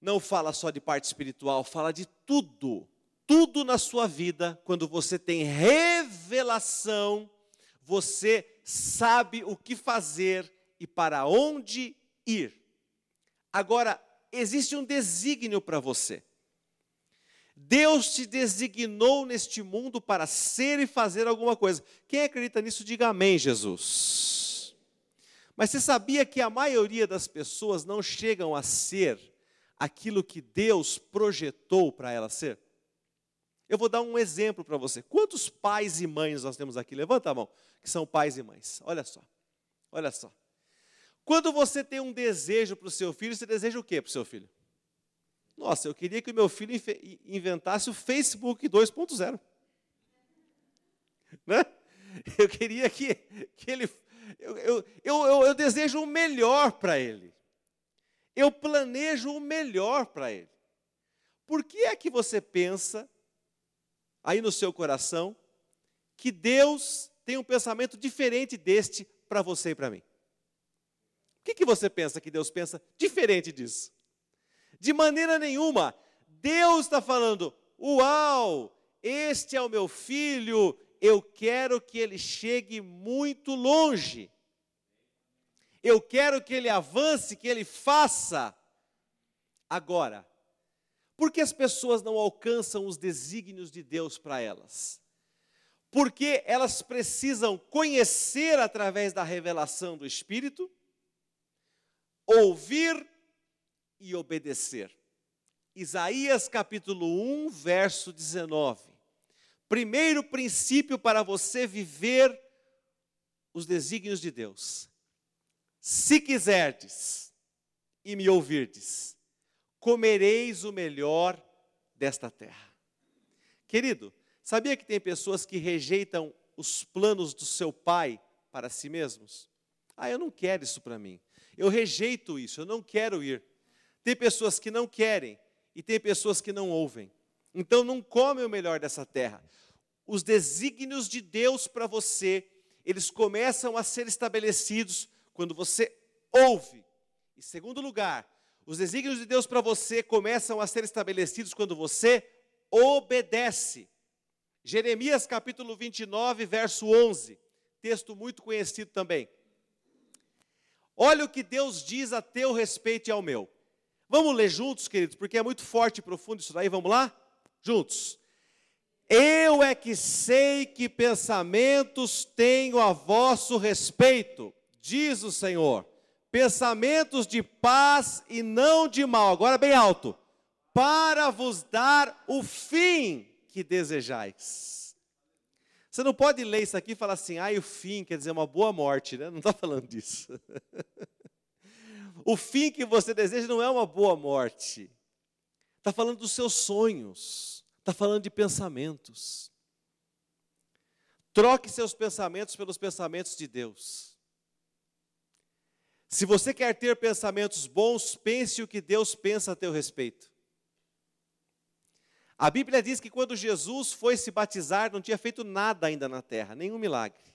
não fala só de parte espiritual, fala de tudo. Tudo na sua vida, quando você tem revelação, você sabe o que fazer e para onde ir. Agora, existe um desígnio para você. Deus te designou neste mundo para ser e fazer alguma coisa. Quem acredita nisso, diga amém, Jesus. Mas você sabia que a maioria das pessoas não chegam a ser aquilo que Deus projetou para ela ser? Eu vou dar um exemplo para você. Quantos pais e mães nós temos aqui? Levanta a mão, que são pais e mães. Olha só, olha só. Quando você tem um desejo para o seu filho, você deseja o que para o seu filho? Nossa, eu queria que o meu filho inventasse o Facebook 2.0. Né? Eu queria que, que ele. Eu, eu, eu, eu desejo o melhor para ele. Eu planejo o melhor para ele. Por que é que você pensa, aí no seu coração, que Deus tem um pensamento diferente deste para você e para mim? O que, que você pensa que Deus pensa diferente disso? De maneira nenhuma. Deus está falando: Uau, este é o meu filho, eu quero que ele chegue muito longe. Eu quero que ele avance, que ele faça. Agora, por que as pessoas não alcançam os desígnios de Deus para elas? Porque elas precisam conhecer através da revelação do Espírito, ouvir e obedecer. Isaías capítulo 1, verso 19. Primeiro princípio para você viver os desígnios de Deus. Se quiserdes e me ouvirdes, comereis o melhor desta terra. Querido, sabia que tem pessoas que rejeitam os planos do seu pai para si mesmos? Ah, eu não quero isso para mim. Eu rejeito isso, eu não quero ir. Tem pessoas que não querem e tem pessoas que não ouvem. Então não come o melhor dessa terra. Os desígnios de Deus para você, eles começam a ser estabelecidos quando você ouve. Em segundo lugar, os desígnios de Deus para você começam a ser estabelecidos quando você obedece. Jeremias capítulo 29, verso 11, texto muito conhecido também. Olha o que Deus diz a teu respeito e ao meu. Vamos ler juntos, queridos, porque é muito forte e profundo isso daí. Vamos lá? Juntos. Eu é que sei que pensamentos tenho a vosso respeito, diz o Senhor. Pensamentos de paz e não de mal. Agora bem alto. Para vos dar o fim que desejais. Você não pode ler isso aqui e falar assim, ah, o fim quer dizer uma boa morte, né? Não está falando disso. o fim que você deseja não é uma boa morte. Está falando dos seus sonhos, está falando de pensamentos. Troque seus pensamentos pelos pensamentos de Deus. Se você quer ter pensamentos bons, pense o que Deus pensa a teu respeito. A Bíblia diz que quando Jesus foi se batizar, não tinha feito nada ainda na terra, nenhum milagre.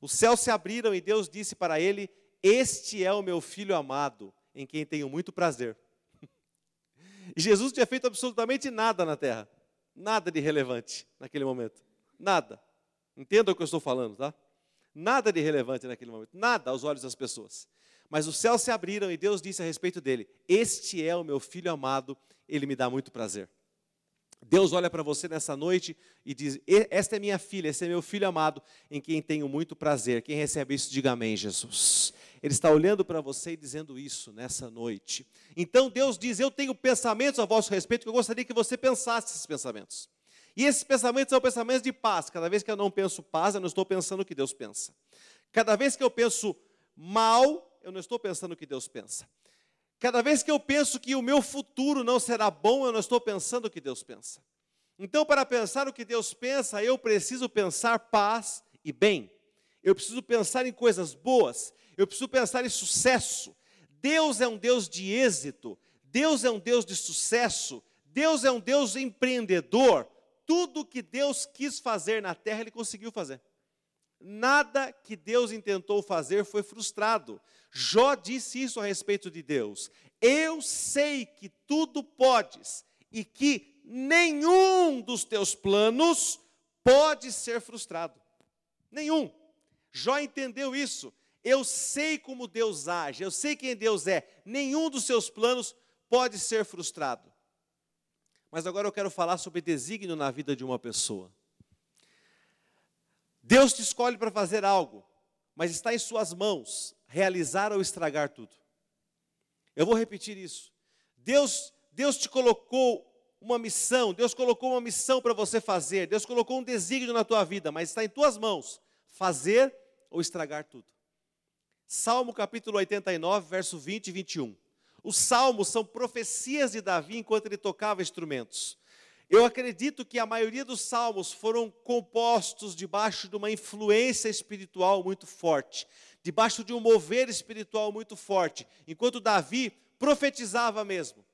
Os céus se abriram e Deus disse para ele: Este é o meu filho amado, em quem tenho muito prazer. E Jesus tinha feito absolutamente nada na terra, nada de relevante naquele momento, nada. Entenda o que eu estou falando, tá? Nada de relevante naquele momento, nada aos olhos das pessoas. Mas os céus se abriram e Deus disse a respeito dele: Este é o meu filho amado, ele me dá muito prazer. Deus olha para você nessa noite e diz: Esta é minha filha, esse é meu filho amado, em quem tenho muito prazer. Quem recebe isso, diga amém, Jesus. Ele está olhando para você e dizendo isso nessa noite. Então Deus diz: Eu tenho pensamentos a vosso respeito que eu gostaria que você pensasse esses pensamentos. E esses pensamentos são pensamentos de paz. Cada vez que eu não penso paz, eu não estou pensando o que Deus pensa. Cada vez que eu penso mal, eu não estou pensando o que Deus pensa. Cada vez que eu penso que o meu futuro não será bom, eu não estou pensando o que Deus pensa. Então, para pensar o que Deus pensa, eu preciso pensar paz e bem. Eu preciso pensar em coisas boas. Eu preciso pensar em sucesso. Deus é um Deus de êxito. Deus é um Deus de sucesso. Deus é um Deus empreendedor. Tudo que Deus quis fazer na terra, Ele conseguiu fazer. Nada que Deus intentou fazer foi frustrado. Jó disse isso a respeito de Deus. Eu sei que tudo podes e que nenhum dos teus planos pode ser frustrado. Nenhum. Jó entendeu isso. Eu sei como Deus age, eu sei quem Deus é. Nenhum dos seus planos pode ser frustrado. Mas agora eu quero falar sobre desígnio na vida de uma pessoa. Deus te escolhe para fazer algo, mas está em suas mãos realizar ou estragar tudo. Eu vou repetir isso. Deus, Deus te colocou uma missão, Deus colocou uma missão para você fazer, Deus colocou um desígnio na tua vida, mas está em tuas mãos fazer ou estragar tudo. Salmo capítulo 89, verso 20 e 21. Os salmos são profecias de Davi enquanto ele tocava instrumentos. Eu acredito que a maioria dos salmos foram compostos debaixo de uma influência espiritual muito forte, debaixo de um mover espiritual muito forte, enquanto Davi profetizava mesmo.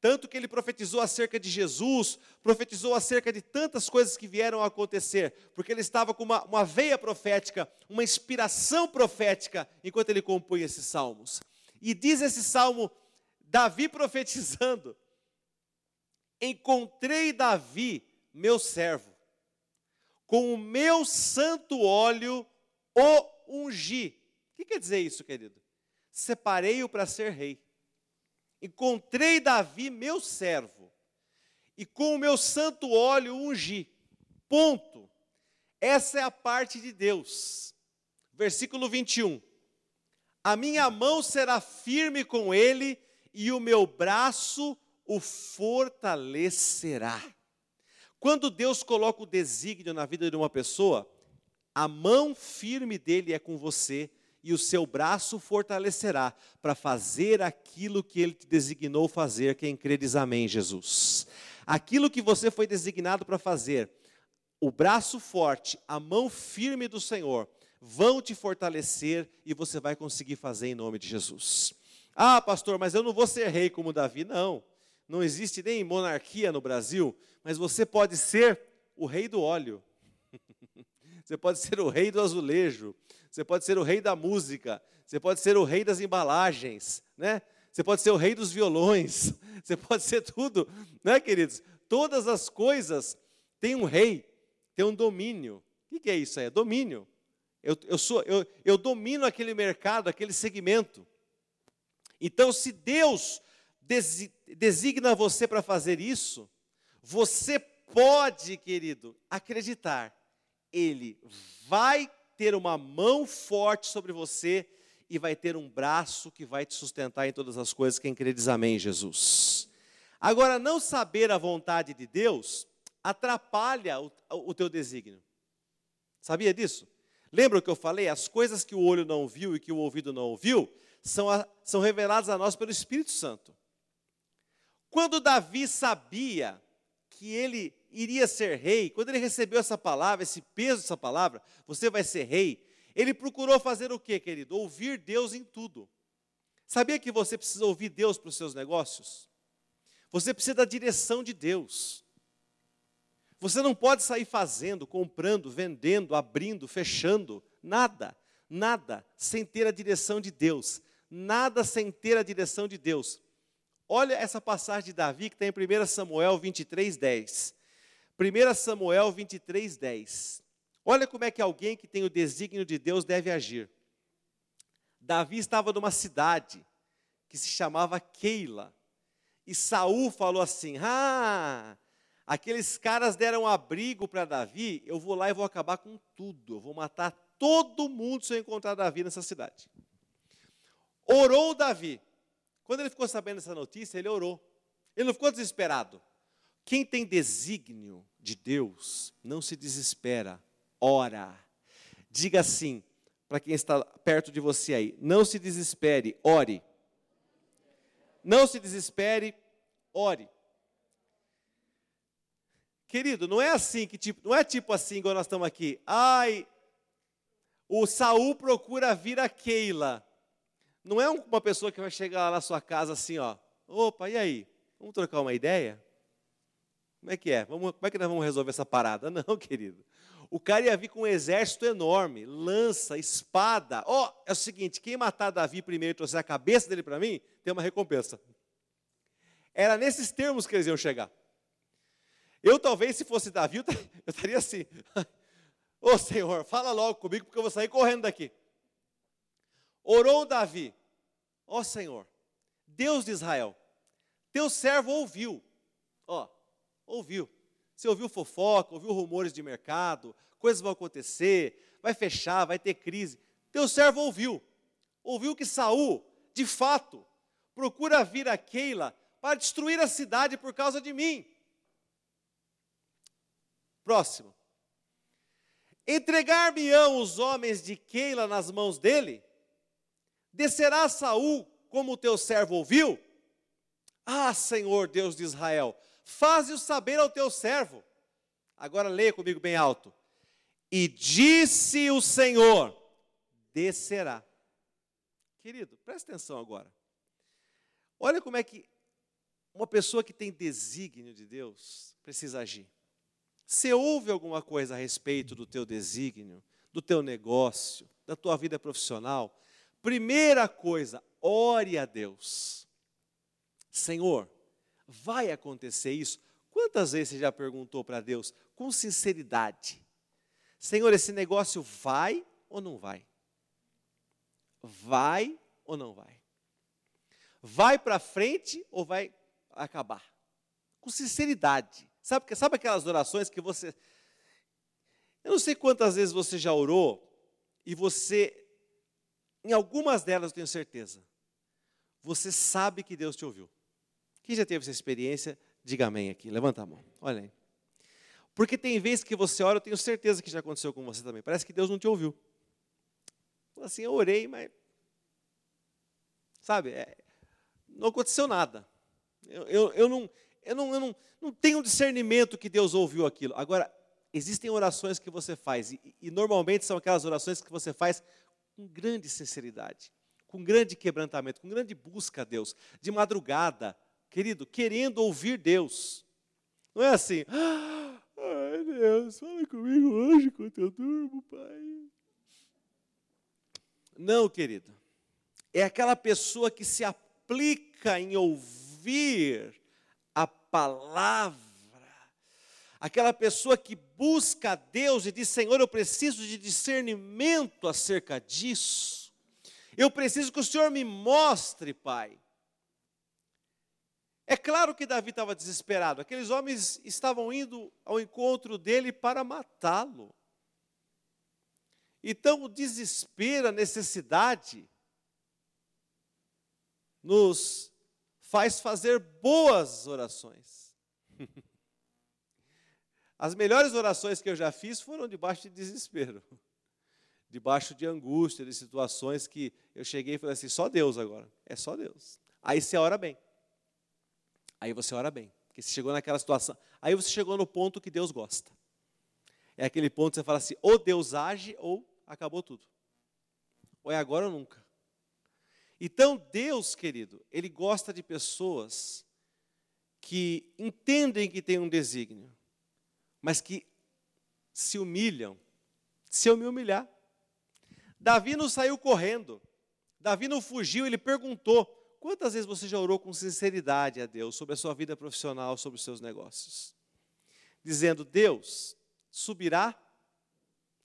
Tanto que ele profetizou acerca de Jesus, profetizou acerca de tantas coisas que vieram a acontecer, porque ele estava com uma, uma veia profética, uma inspiração profética, enquanto ele compunha esses salmos. E diz esse salmo, Davi profetizando, encontrei Davi, meu servo, com o meu santo óleo o ungi. O que quer dizer isso, querido? Separei-o para ser rei. Encontrei Davi, meu servo, e com o meu santo óleo ungi. Ponto. Essa é a parte de Deus. Versículo 21. A minha mão será firme com ele e o meu braço o fortalecerá. Quando Deus coloca o desígnio na vida de uma pessoa, a mão firme dele é com você e o seu braço fortalecerá para fazer aquilo que ele te designou fazer. Quem crê diz amém, Jesus. Aquilo que você foi designado para fazer, o braço forte, a mão firme do Senhor, vão te fortalecer e você vai conseguir fazer em nome de Jesus. Ah, pastor, mas eu não vou ser rei como Davi. Não, não existe nem monarquia no Brasil, mas você pode ser o rei do óleo. Você pode ser o rei do azulejo, você pode ser o rei da música, você pode ser o rei das embalagens, né? Você pode ser o rei dos violões, você pode ser tudo, né, queridos? Todas as coisas têm um rei, tem um domínio. O que é isso aí? É domínio. Eu, eu, sou, eu, eu domino aquele mercado, aquele segmento. Então, se Deus designa você para fazer isso, você pode, querido, acreditar ele vai ter uma mão forte sobre você e vai ter um braço que vai te sustentar em todas as coisas. Quem crê diz amém, Jesus. Agora, não saber a vontade de Deus atrapalha o, o teu desígnio. Sabia disso? Lembra o que eu falei? As coisas que o olho não viu e que o ouvido não ouviu são, a, são reveladas a nós pelo Espírito Santo. Quando Davi sabia que ele iria ser rei, quando ele recebeu essa palavra, esse peso dessa palavra, você vai ser rei, ele procurou fazer o que, querido? Ouvir Deus em tudo. Sabia que você precisa ouvir Deus para os seus negócios? Você precisa da direção de Deus. Você não pode sair fazendo, comprando, vendendo, abrindo, fechando, nada, nada sem ter a direção de Deus. Nada sem ter a direção de Deus. Olha essa passagem de Davi que está em 1 Samuel 23, 10. 1 Samuel 23, 10. Olha como é que alguém que tem o desígnio de Deus deve agir. Davi estava numa cidade que se chamava Keila. E Saul falou assim: Ah, aqueles caras deram abrigo para Davi, eu vou lá e vou acabar com tudo. Eu vou matar todo mundo se eu encontrar Davi nessa cidade. Orou Davi. Quando ele ficou sabendo dessa notícia, ele orou. Ele não ficou desesperado. Quem tem desígnio de Deus não se desespera, ora. Diga assim para quem está perto de você aí: não se desespere, ore. Não se desespere, ore. Querido, não é assim que tipo, não é tipo assim igual nós estamos aqui. Ai, o Saul procura vir a Keila. Não é uma pessoa que vai chegar lá na sua casa assim, ó. Opa, e aí? Vamos trocar uma ideia? Como é que é? Vamos, como é que nós vamos resolver essa parada? Não, querido. O cara ia vir com um exército enorme, lança, espada. Ó, oh, é o seguinte: quem matar Davi primeiro e trouxer a cabeça dele para mim, tem uma recompensa. Era nesses termos que eles iam chegar. Eu talvez, se fosse Davi, eu estaria assim. Ô oh, Senhor, fala logo comigo, porque eu vou sair correndo daqui. Orou Davi, ó Senhor, Deus de Israel, teu servo ouviu. Ó, Ouviu. Você ouviu fofoca, ouviu rumores de mercado, coisas vão acontecer, vai fechar, vai ter crise. Teu servo ouviu. Ouviu que Saul, de fato, procura vir a Keila para destruir a cidade por causa de mim. Próximo. Entregar-me-ão os homens de Keila nas mãos dele? Descerá Saul como o teu servo ouviu? Ah, Senhor Deus de Israel, faze-o saber ao teu servo. Agora leia comigo bem alto. E disse o Senhor: descerá. Querido, presta atenção agora. Olha como é que uma pessoa que tem desígnio de Deus precisa agir. Você ouve alguma coisa a respeito do teu desígnio, do teu negócio, da tua vida profissional? Primeira coisa, ore a Deus. Senhor, vai acontecer isso? Quantas vezes você já perguntou para Deus, com sinceridade: Senhor, esse negócio vai ou não vai? Vai ou não vai? Vai para frente ou vai acabar? Com sinceridade. Sabe, sabe aquelas orações que você. Eu não sei quantas vezes você já orou e você, em algumas delas eu tenho certeza, você sabe que Deus te ouviu. Quem já teve essa experiência, diga amém aqui, levanta a mão, olha aí. Porque tem vezes que você ora, eu tenho certeza que já aconteceu com você também, parece que Deus não te ouviu. Assim, eu orei, mas. Sabe, é, não aconteceu nada. Eu, eu, eu, não, eu, não, eu não, não tenho discernimento que Deus ouviu aquilo. Agora, existem orações que você faz, e, e normalmente são aquelas orações que você faz com grande sinceridade, com grande quebrantamento, com grande busca a Deus, de madrugada, querido, querendo ouvir Deus. Não é assim, ai Deus, fala comigo hoje quando eu durmo, Pai. Não, querido. É aquela pessoa que se aplica em ouvir a palavra. Aquela pessoa que busca a Deus e diz: Senhor, eu preciso de discernimento acerca disso. Eu preciso que o Senhor me mostre, Pai. É claro que Davi estava desesperado. Aqueles homens estavam indo ao encontro dele para matá-lo. Então, o desespero, a necessidade, nos faz fazer boas orações. As melhores orações que eu já fiz foram debaixo de desespero, debaixo de angústia, de situações que eu cheguei e falei assim: só Deus agora, é só Deus. Aí você ora bem. Aí você ora bem, porque você chegou naquela situação. Aí você chegou no ponto que Deus gosta. É aquele ponto que você fala assim: ou Deus age, ou acabou tudo. Ou é agora ou nunca. Então, Deus, querido, Ele gosta de pessoas que entendem que tem um desígnio, mas que se humilham. Se eu me humilhar. Davi não saiu correndo. Davi não fugiu, ele perguntou: quantas vezes você já orou com sinceridade a Deus sobre a sua vida profissional, sobre os seus negócios? Dizendo: Deus, subirá,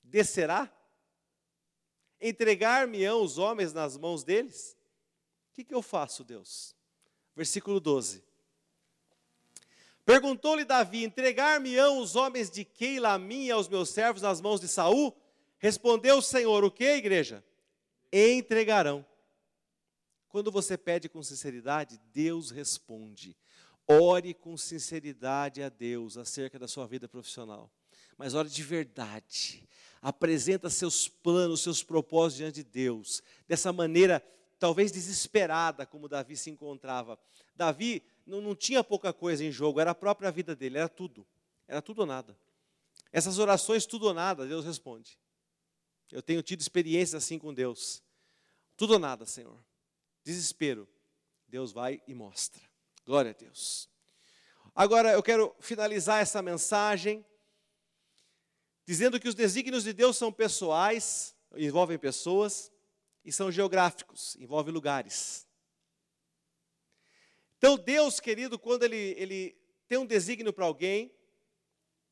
descerá, Entregar-me-ão os homens nas mãos deles? O que, que eu faço, Deus? Versículo 12. Perguntou-lhe Davi: Entregar-me-ão os homens de Keila a mim e aos meus servos nas mãos de Saul? Respondeu o Senhor: O que, igreja? Entregarão. Quando você pede com sinceridade, Deus responde. Ore com sinceridade a Deus acerca da sua vida profissional. Mas ore de verdade apresenta seus planos, seus propósitos diante de Deus, dessa maneira talvez desesperada como Davi se encontrava. Davi não, não tinha pouca coisa em jogo, era a própria vida dele, era tudo, era tudo ou nada. Essas orações, tudo ou nada, Deus responde. Eu tenho tido experiências assim com Deus. Tudo ou nada, Senhor. Desespero. Deus vai e mostra. Glória a Deus. Agora eu quero finalizar essa mensagem dizendo que os desígnios de Deus são pessoais, envolvem pessoas, e são geográficos, envolvem lugares. Então, Deus, querido, quando Ele, ele tem um desígnio para alguém,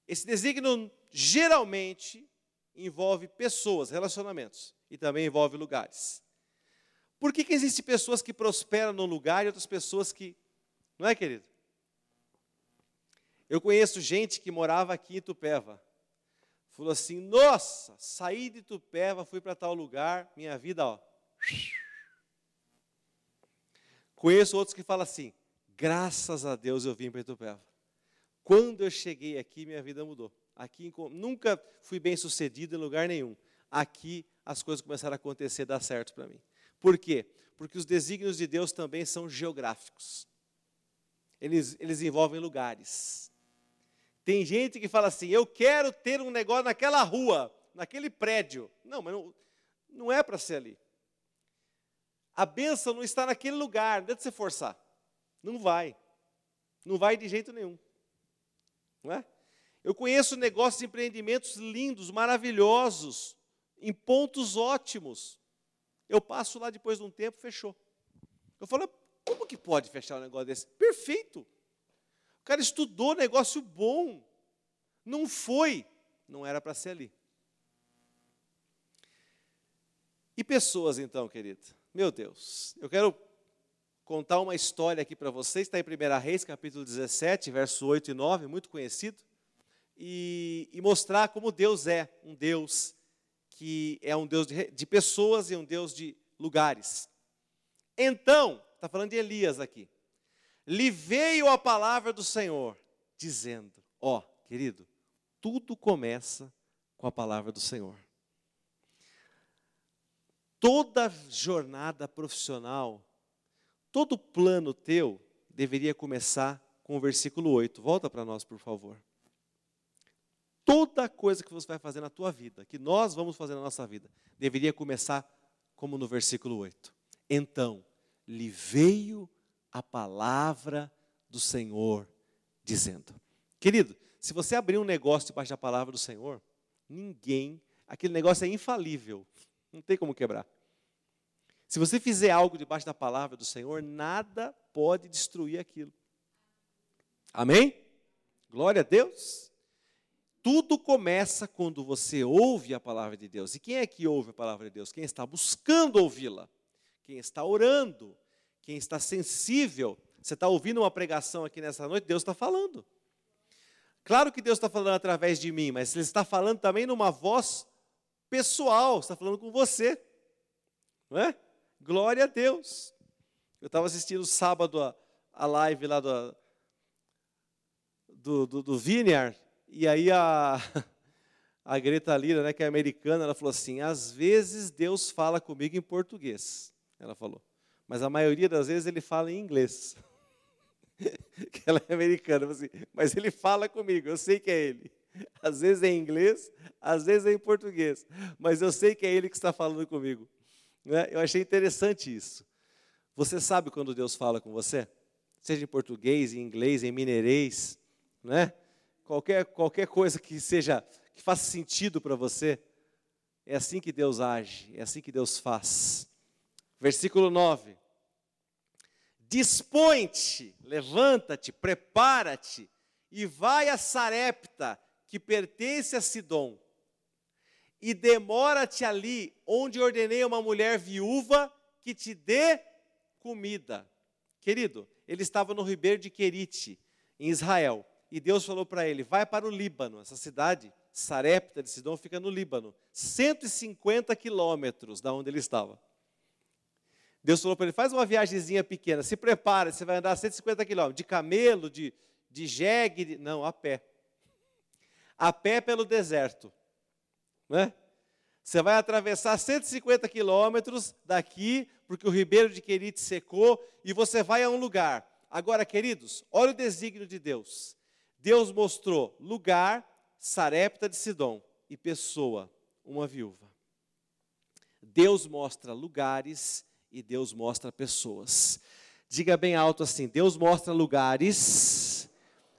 esse desígnio geralmente envolve pessoas, relacionamentos, e também envolve lugares. Por que, que existem pessoas que prosperam num lugar e outras pessoas que. Não é, querido? Eu conheço gente que morava aqui em Tupéva falou assim: Nossa, saí de Tupéva, fui para tal lugar, minha vida, ó. Conheço outros que falam assim: Graças a Deus eu vim para Itupeva. Quando eu cheguei aqui, minha vida mudou. Aqui nunca fui bem sucedido em lugar nenhum. Aqui as coisas começaram a acontecer, dar certo para mim. Por quê? Porque os desígnios de Deus também são geográficos. Eles, eles envolvem lugares. Tem gente que fala assim: eu quero ter um negócio naquela rua, naquele prédio. Não, mas não, não é para ser ali. A bênção não está naquele lugar, não de você forçar. Não vai. Não vai de jeito nenhum. Não é? Eu conheço negócios e empreendimentos lindos, maravilhosos, em pontos ótimos. Eu passo lá depois de um tempo, fechou. Eu falo, como que pode fechar um negócio desse? Perfeito. O cara estudou negócio bom. Não foi. Não era para ser ali. E pessoas, então, querido? Meu Deus, eu quero contar uma história aqui para vocês. Está em 1 Reis, capítulo 17, verso 8 e 9, muito conhecido. E, e mostrar como Deus é um Deus que é um Deus de, de pessoas e um Deus de lugares. Então, está falando de Elias aqui. Lhe veio a palavra do Senhor, dizendo: Ó, oh, querido, tudo começa com a palavra do Senhor. Toda jornada profissional, todo plano teu deveria começar com o versículo 8. Volta para nós, por favor. Toda coisa que você vai fazer na tua vida, que nós vamos fazer na nossa vida, deveria começar como no versículo 8. Então, lhe veio a palavra do Senhor, dizendo: Querido, se você abrir um negócio debaixo da palavra do Senhor, ninguém, aquele negócio é infalível, não tem como quebrar. Se você fizer algo debaixo da palavra do Senhor, nada pode destruir aquilo. Amém? Glória a Deus. Tudo começa quando você ouve a palavra de Deus. E quem é que ouve a palavra de Deus? Quem está buscando ouvi-la. Quem está orando. Quem está sensível. Você está ouvindo uma pregação aqui nessa noite, Deus está falando. Claro que Deus está falando através de mim, mas Ele está falando também numa voz pessoal, está falando com você. Não é? Glória a Deus. Eu estava assistindo sábado a, a live lá do, do, do, do Vineyard, e aí a, a Greta Lira, né, que é americana, ela falou assim: às vezes Deus fala comigo em português. Ela falou, mas a maioria das vezes ele fala em inglês. que ela é americana, assim, mas ele fala comigo, eu sei que é ele. Às vezes é em inglês, às vezes é em português, mas eu sei que é ele que está falando comigo. Né? Eu achei interessante isso. Você sabe quando Deus fala com você? Seja em português, em inglês, em mineirês, né? qualquer, qualquer coisa que seja, que faça sentido para você, é assim que Deus age, é assim que Deus faz. Versículo 9. Dispõe-te, levanta-te, prepara-te e vai a Sarepta, que pertence a Sidom, e demora-te ali, onde ordenei a uma mulher viúva que te dê comida. Querido, ele estava no ribeiro de Querite, em Israel, e Deus falou para ele: vai para o Líbano, essa cidade, Sarepta de Sidom, fica no Líbano, 150 quilômetros da onde ele estava. Deus falou para ele: faz uma viagemzinha pequena, se prepara, você vai andar 150 quilômetros, de camelo, de, de jegue, de... não, a pé. A pé pelo deserto. Né? Você vai atravessar 150 quilômetros daqui, porque o ribeiro de Querite secou, e você vai a um lugar. Agora, queridos, olha o desígnio de Deus. Deus mostrou lugar, Sarepta de Sidom, e pessoa, uma viúva. Deus mostra lugares e Deus mostra pessoas. Diga bem alto assim: Deus mostra lugares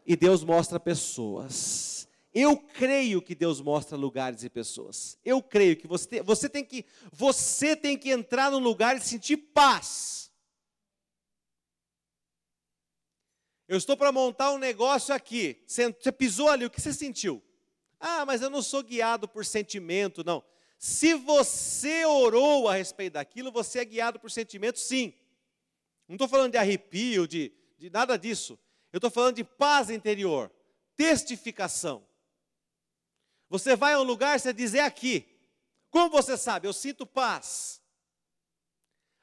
e Deus mostra pessoas. Eu creio que Deus mostra lugares e pessoas. Eu creio que você tem, você tem que você tem que entrar num lugar e sentir paz. Eu estou para montar um negócio aqui. Você, pisou ali, o que você sentiu? Ah, mas eu não sou guiado por sentimento, não. Se você orou a respeito daquilo, você é guiado por sentimento, sim. Não estou falando de arrepio, de, de nada disso. Eu estou falando de paz interior, testificação. Você vai a um lugar, você diz, é aqui. Como você sabe? Eu sinto paz.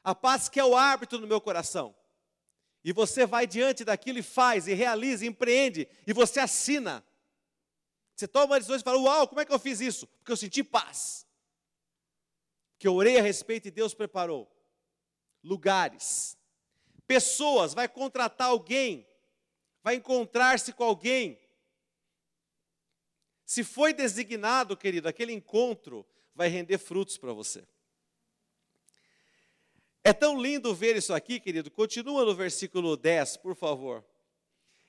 A paz que é o árbitro no meu coração. E você vai diante daquilo e faz, e realiza, e empreende, e você assina. Você toma decisões e fala: Uau, como é que eu fiz isso? Porque eu senti paz que eu orei a respeito e Deus preparou. Lugares, pessoas, vai contratar alguém, vai encontrar-se com alguém. Se foi designado, querido, aquele encontro vai render frutos para você. É tão lindo ver isso aqui, querido. Continua no versículo 10, por favor.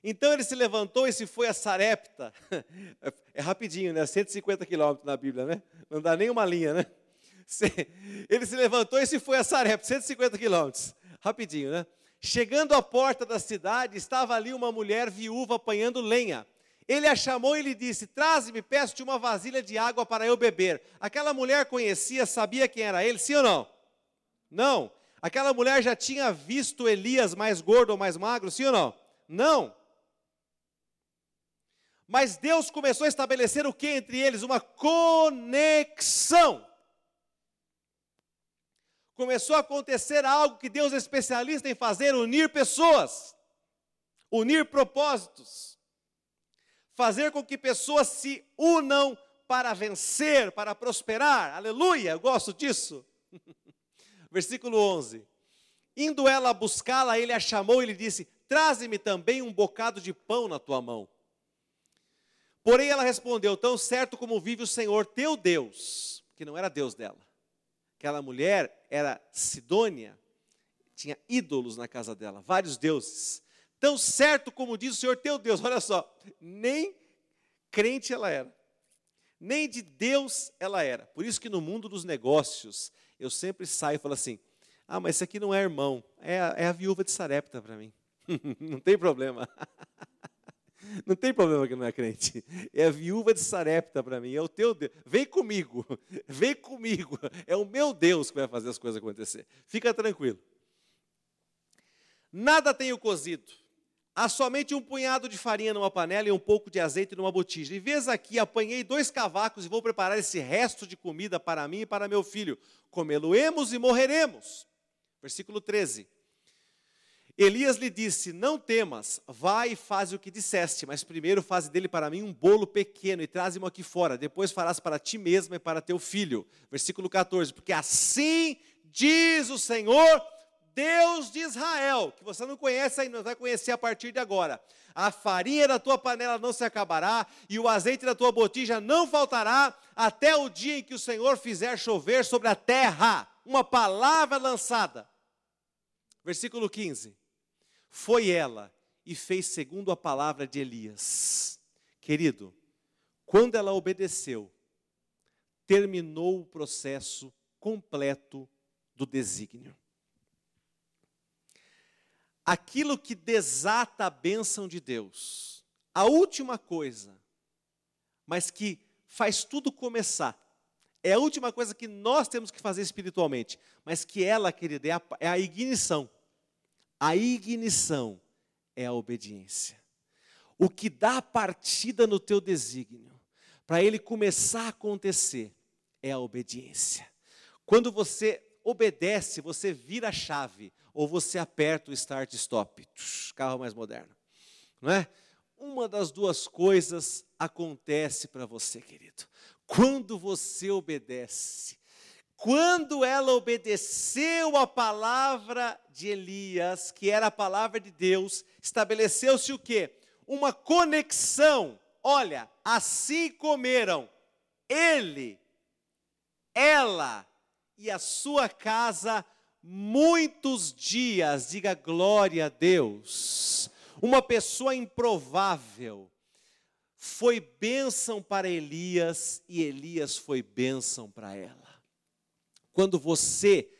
Então ele se levantou e se foi a Sarepta. É rapidinho, né? 150 quilômetros na Bíblia, né? Não dá nem uma linha, né? Ele se levantou e se foi a Sarepta, 150 quilômetros. Rapidinho, né? Chegando à porta da cidade, estava ali uma mulher viúva apanhando lenha. Ele a chamou e lhe disse: Traze-me, peço-te uma vasilha de água para eu beber. Aquela mulher conhecia, sabia quem era ele, sim ou não? Não. Aquela mulher já tinha visto Elias mais gordo ou mais magro, sim ou não? Não. Mas Deus começou a estabelecer o que entre eles? Uma conexão começou a acontecer algo que Deus é especialista em fazer: unir pessoas, unir propósitos, fazer com que pessoas se unam para vencer, para prosperar. Aleluia, eu gosto disso. Versículo 11. Indo ela buscá-la, ele a chamou e lhe disse: Traze-me também um bocado de pão na tua mão. Porém ela respondeu: Tão certo como vive o Senhor teu Deus, que não era Deus dela. Aquela mulher era Sidônia, tinha ídolos na casa dela, vários deuses. Tão certo como diz o Senhor teu Deus, olha só, nem crente ela era, nem de Deus ela era. Por isso que no mundo dos negócios, eu sempre saio e falo assim: ah, mas esse aqui não é irmão, é a, é a viúva de Sarepta para mim. não tem problema. Não tem problema que não é crente. É a viúva de Sarepta para mim, é o teu Deus. Vem comigo, vem comigo. É o meu Deus que vai fazer as coisas acontecer. Fica tranquilo. Nada tenho cozido. Há somente um punhado de farinha numa panela e um pouco de azeite numa botija. E vês aqui, apanhei dois cavacos e vou preparar esse resto de comida para mim e para meu filho. Comê-lo-emos e morreremos. Versículo 13. Elias lhe disse: Não temas, vai e faz o que disseste, mas primeiro faze dele para mim um bolo pequeno e traze-mo aqui fora. Depois farás para ti mesmo e para teu filho. Versículo 14: Porque assim diz o Senhor, Deus de Israel, que você não conhece ainda, vai conhecer a partir de agora. A farinha da tua panela não se acabará, e o azeite da tua botija não faltará, até o dia em que o Senhor fizer chover sobre a terra. Uma palavra lançada. Versículo 15 foi ela e fez segundo a palavra de Elias. Querido, quando ela obedeceu, terminou o processo completo do desígnio. Aquilo que desata a bênção de Deus, a última coisa, mas que faz tudo começar, é a última coisa que nós temos que fazer espiritualmente, mas que ela, querida, é a, é a ignição. A ignição é a obediência. O que dá partida no teu desígnio, para ele começar a acontecer, é a obediência. Quando você obedece, você vira a chave, ou você aperta o start stop, carro mais moderno, não é? Uma das duas coisas acontece para você, querido. Quando você obedece, quando ela obedeceu a palavra de Elias, que era a palavra de Deus, estabeleceu-se o quê? Uma conexão. Olha, assim comeram ele, ela e a sua casa muitos dias. Diga glória a Deus. Uma pessoa improvável foi bênção para Elias e Elias foi bênção para ela. Quando você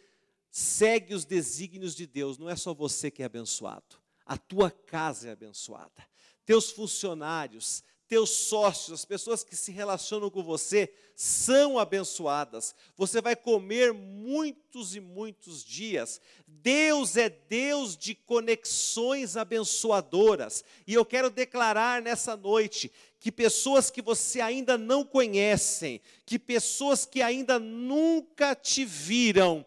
segue os desígnios de Deus, não é só você que é abençoado, a tua casa é abençoada, teus funcionários, teus sócios, as pessoas que se relacionam com você são abençoadas. Você vai comer muitos e muitos dias. Deus é Deus de conexões abençoadoras. E eu quero declarar nessa noite que pessoas que você ainda não conhecem, que pessoas que ainda nunca te viram,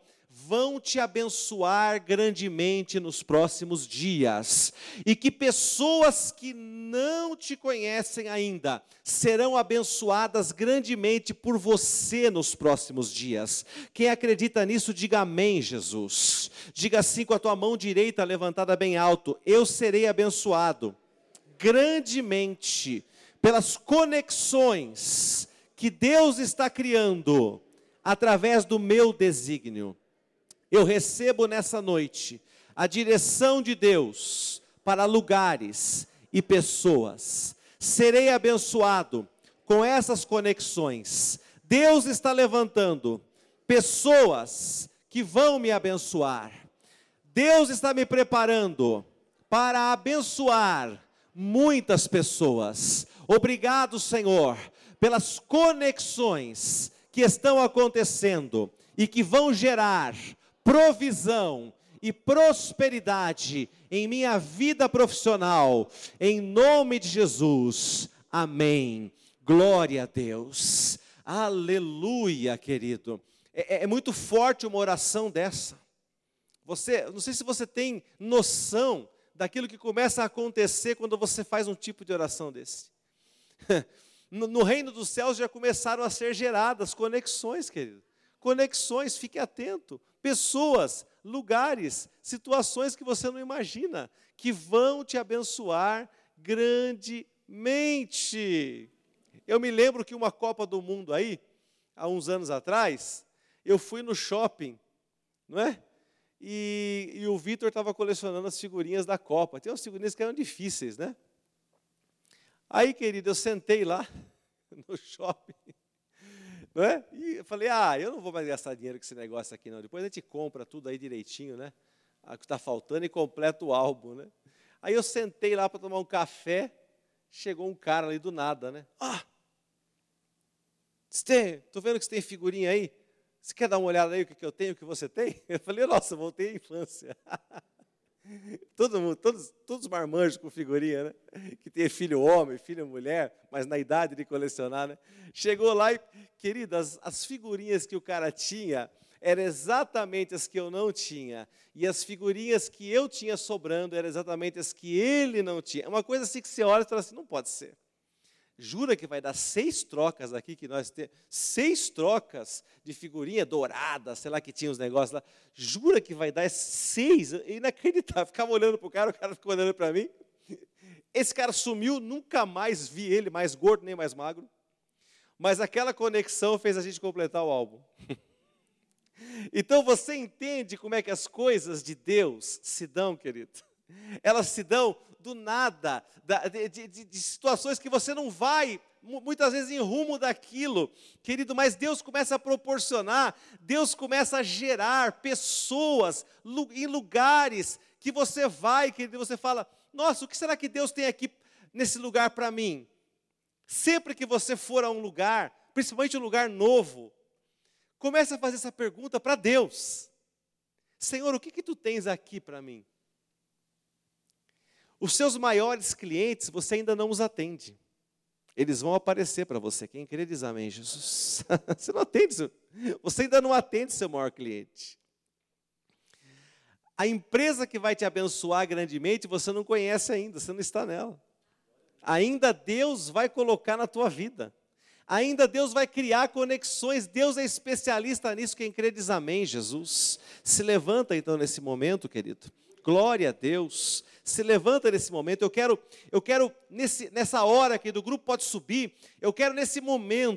vão te abençoar grandemente nos próximos dias, e que pessoas que não te conhecem ainda serão abençoadas grandemente por você nos próximos dias. Quem acredita nisso, diga amém, Jesus. Diga assim com a tua mão direita levantada bem alto: Eu serei abençoado grandemente pelas conexões que Deus está criando através do meu desígnio. Eu recebo nessa noite a direção de Deus para lugares e pessoas. Serei abençoado com essas conexões. Deus está levantando pessoas que vão me abençoar. Deus está me preparando para abençoar muitas pessoas. Obrigado, Senhor, pelas conexões que estão acontecendo e que vão gerar provisão e prosperidade em minha vida profissional, em nome de Jesus. Amém. Glória a Deus. Aleluia, querido. É, é, é muito forte uma oração dessa. Você, não sei se você tem noção daquilo que começa a acontecer quando você faz um tipo de oração desse. No, no reino dos céus já começaram a ser geradas conexões, querido. Conexões, fique atento. Pessoas, lugares, situações que você não imagina, que vão te abençoar grandemente. Eu me lembro que uma Copa do Mundo aí, há uns anos atrás, eu fui no shopping, não é? E, e o Vitor estava colecionando as figurinhas da Copa. Tem umas figurinhas que eram difíceis, né? Aí, querido, eu sentei lá no shopping, E falei, ah, eu não vou mais gastar dinheiro com esse negócio aqui, não. Depois a gente compra tudo aí direitinho, né? O que está faltando e completa o álbum, né? Aí eu sentei lá para tomar um café, chegou um cara ali do nada, né? Ah, estou vendo que você tem figurinha aí. Você quer dar uma olhada aí o que eu tenho, o que você tem? Eu falei, nossa, voltei à infância. Todo mundo, todos, todos os marmanjos com figurinha, né? Que tem filho homem, filho mulher, mas na idade de colecionar, né? Chegou lá e, queridas, as figurinhas que o cara tinha eram exatamente as que eu não tinha. E as figurinhas que eu tinha sobrando eram exatamente as que ele não tinha. Uma coisa assim que você olha e fala assim, não pode ser jura que vai dar seis trocas aqui, que nós temos, seis trocas de figurinha dourada, sei lá que tinha os negócios lá, jura que vai dar seis, inacreditável, ficava olhando para o cara, o cara ficou olhando para mim, esse cara sumiu, nunca mais vi ele mais gordo nem mais magro, mas aquela conexão fez a gente completar o álbum. Então você entende como é que as coisas de Deus se dão, querido? Elas se dão do nada, de, de, de, situações que você não vai, muitas vezes, em rumo daquilo, querido, mas Deus começa a proporcionar, Deus começa a gerar pessoas em lugares que você vai, querido, você fala: nossa, o que será que Deus tem aqui nesse lugar para mim? Sempre que você for a um lugar, principalmente um lugar novo, comece a fazer essa pergunta para Deus: Senhor, o que, que tu tens aqui para mim? Os seus maiores clientes, você ainda não os atende. Eles vão aparecer para você. Quem crê diz amém, Jesus. você não atende, você ainda não atende seu maior cliente. A empresa que vai te abençoar grandemente, você não conhece ainda, você não está nela. Ainda Deus vai colocar na tua vida. Ainda Deus vai criar conexões. Deus é especialista nisso. Quem crê diz amém, Jesus. Se levanta então nesse momento, querido. Glória a Deus. Se levanta nesse momento. Eu quero, eu quero nesse, nessa hora aqui do grupo pode subir. Eu quero nesse momento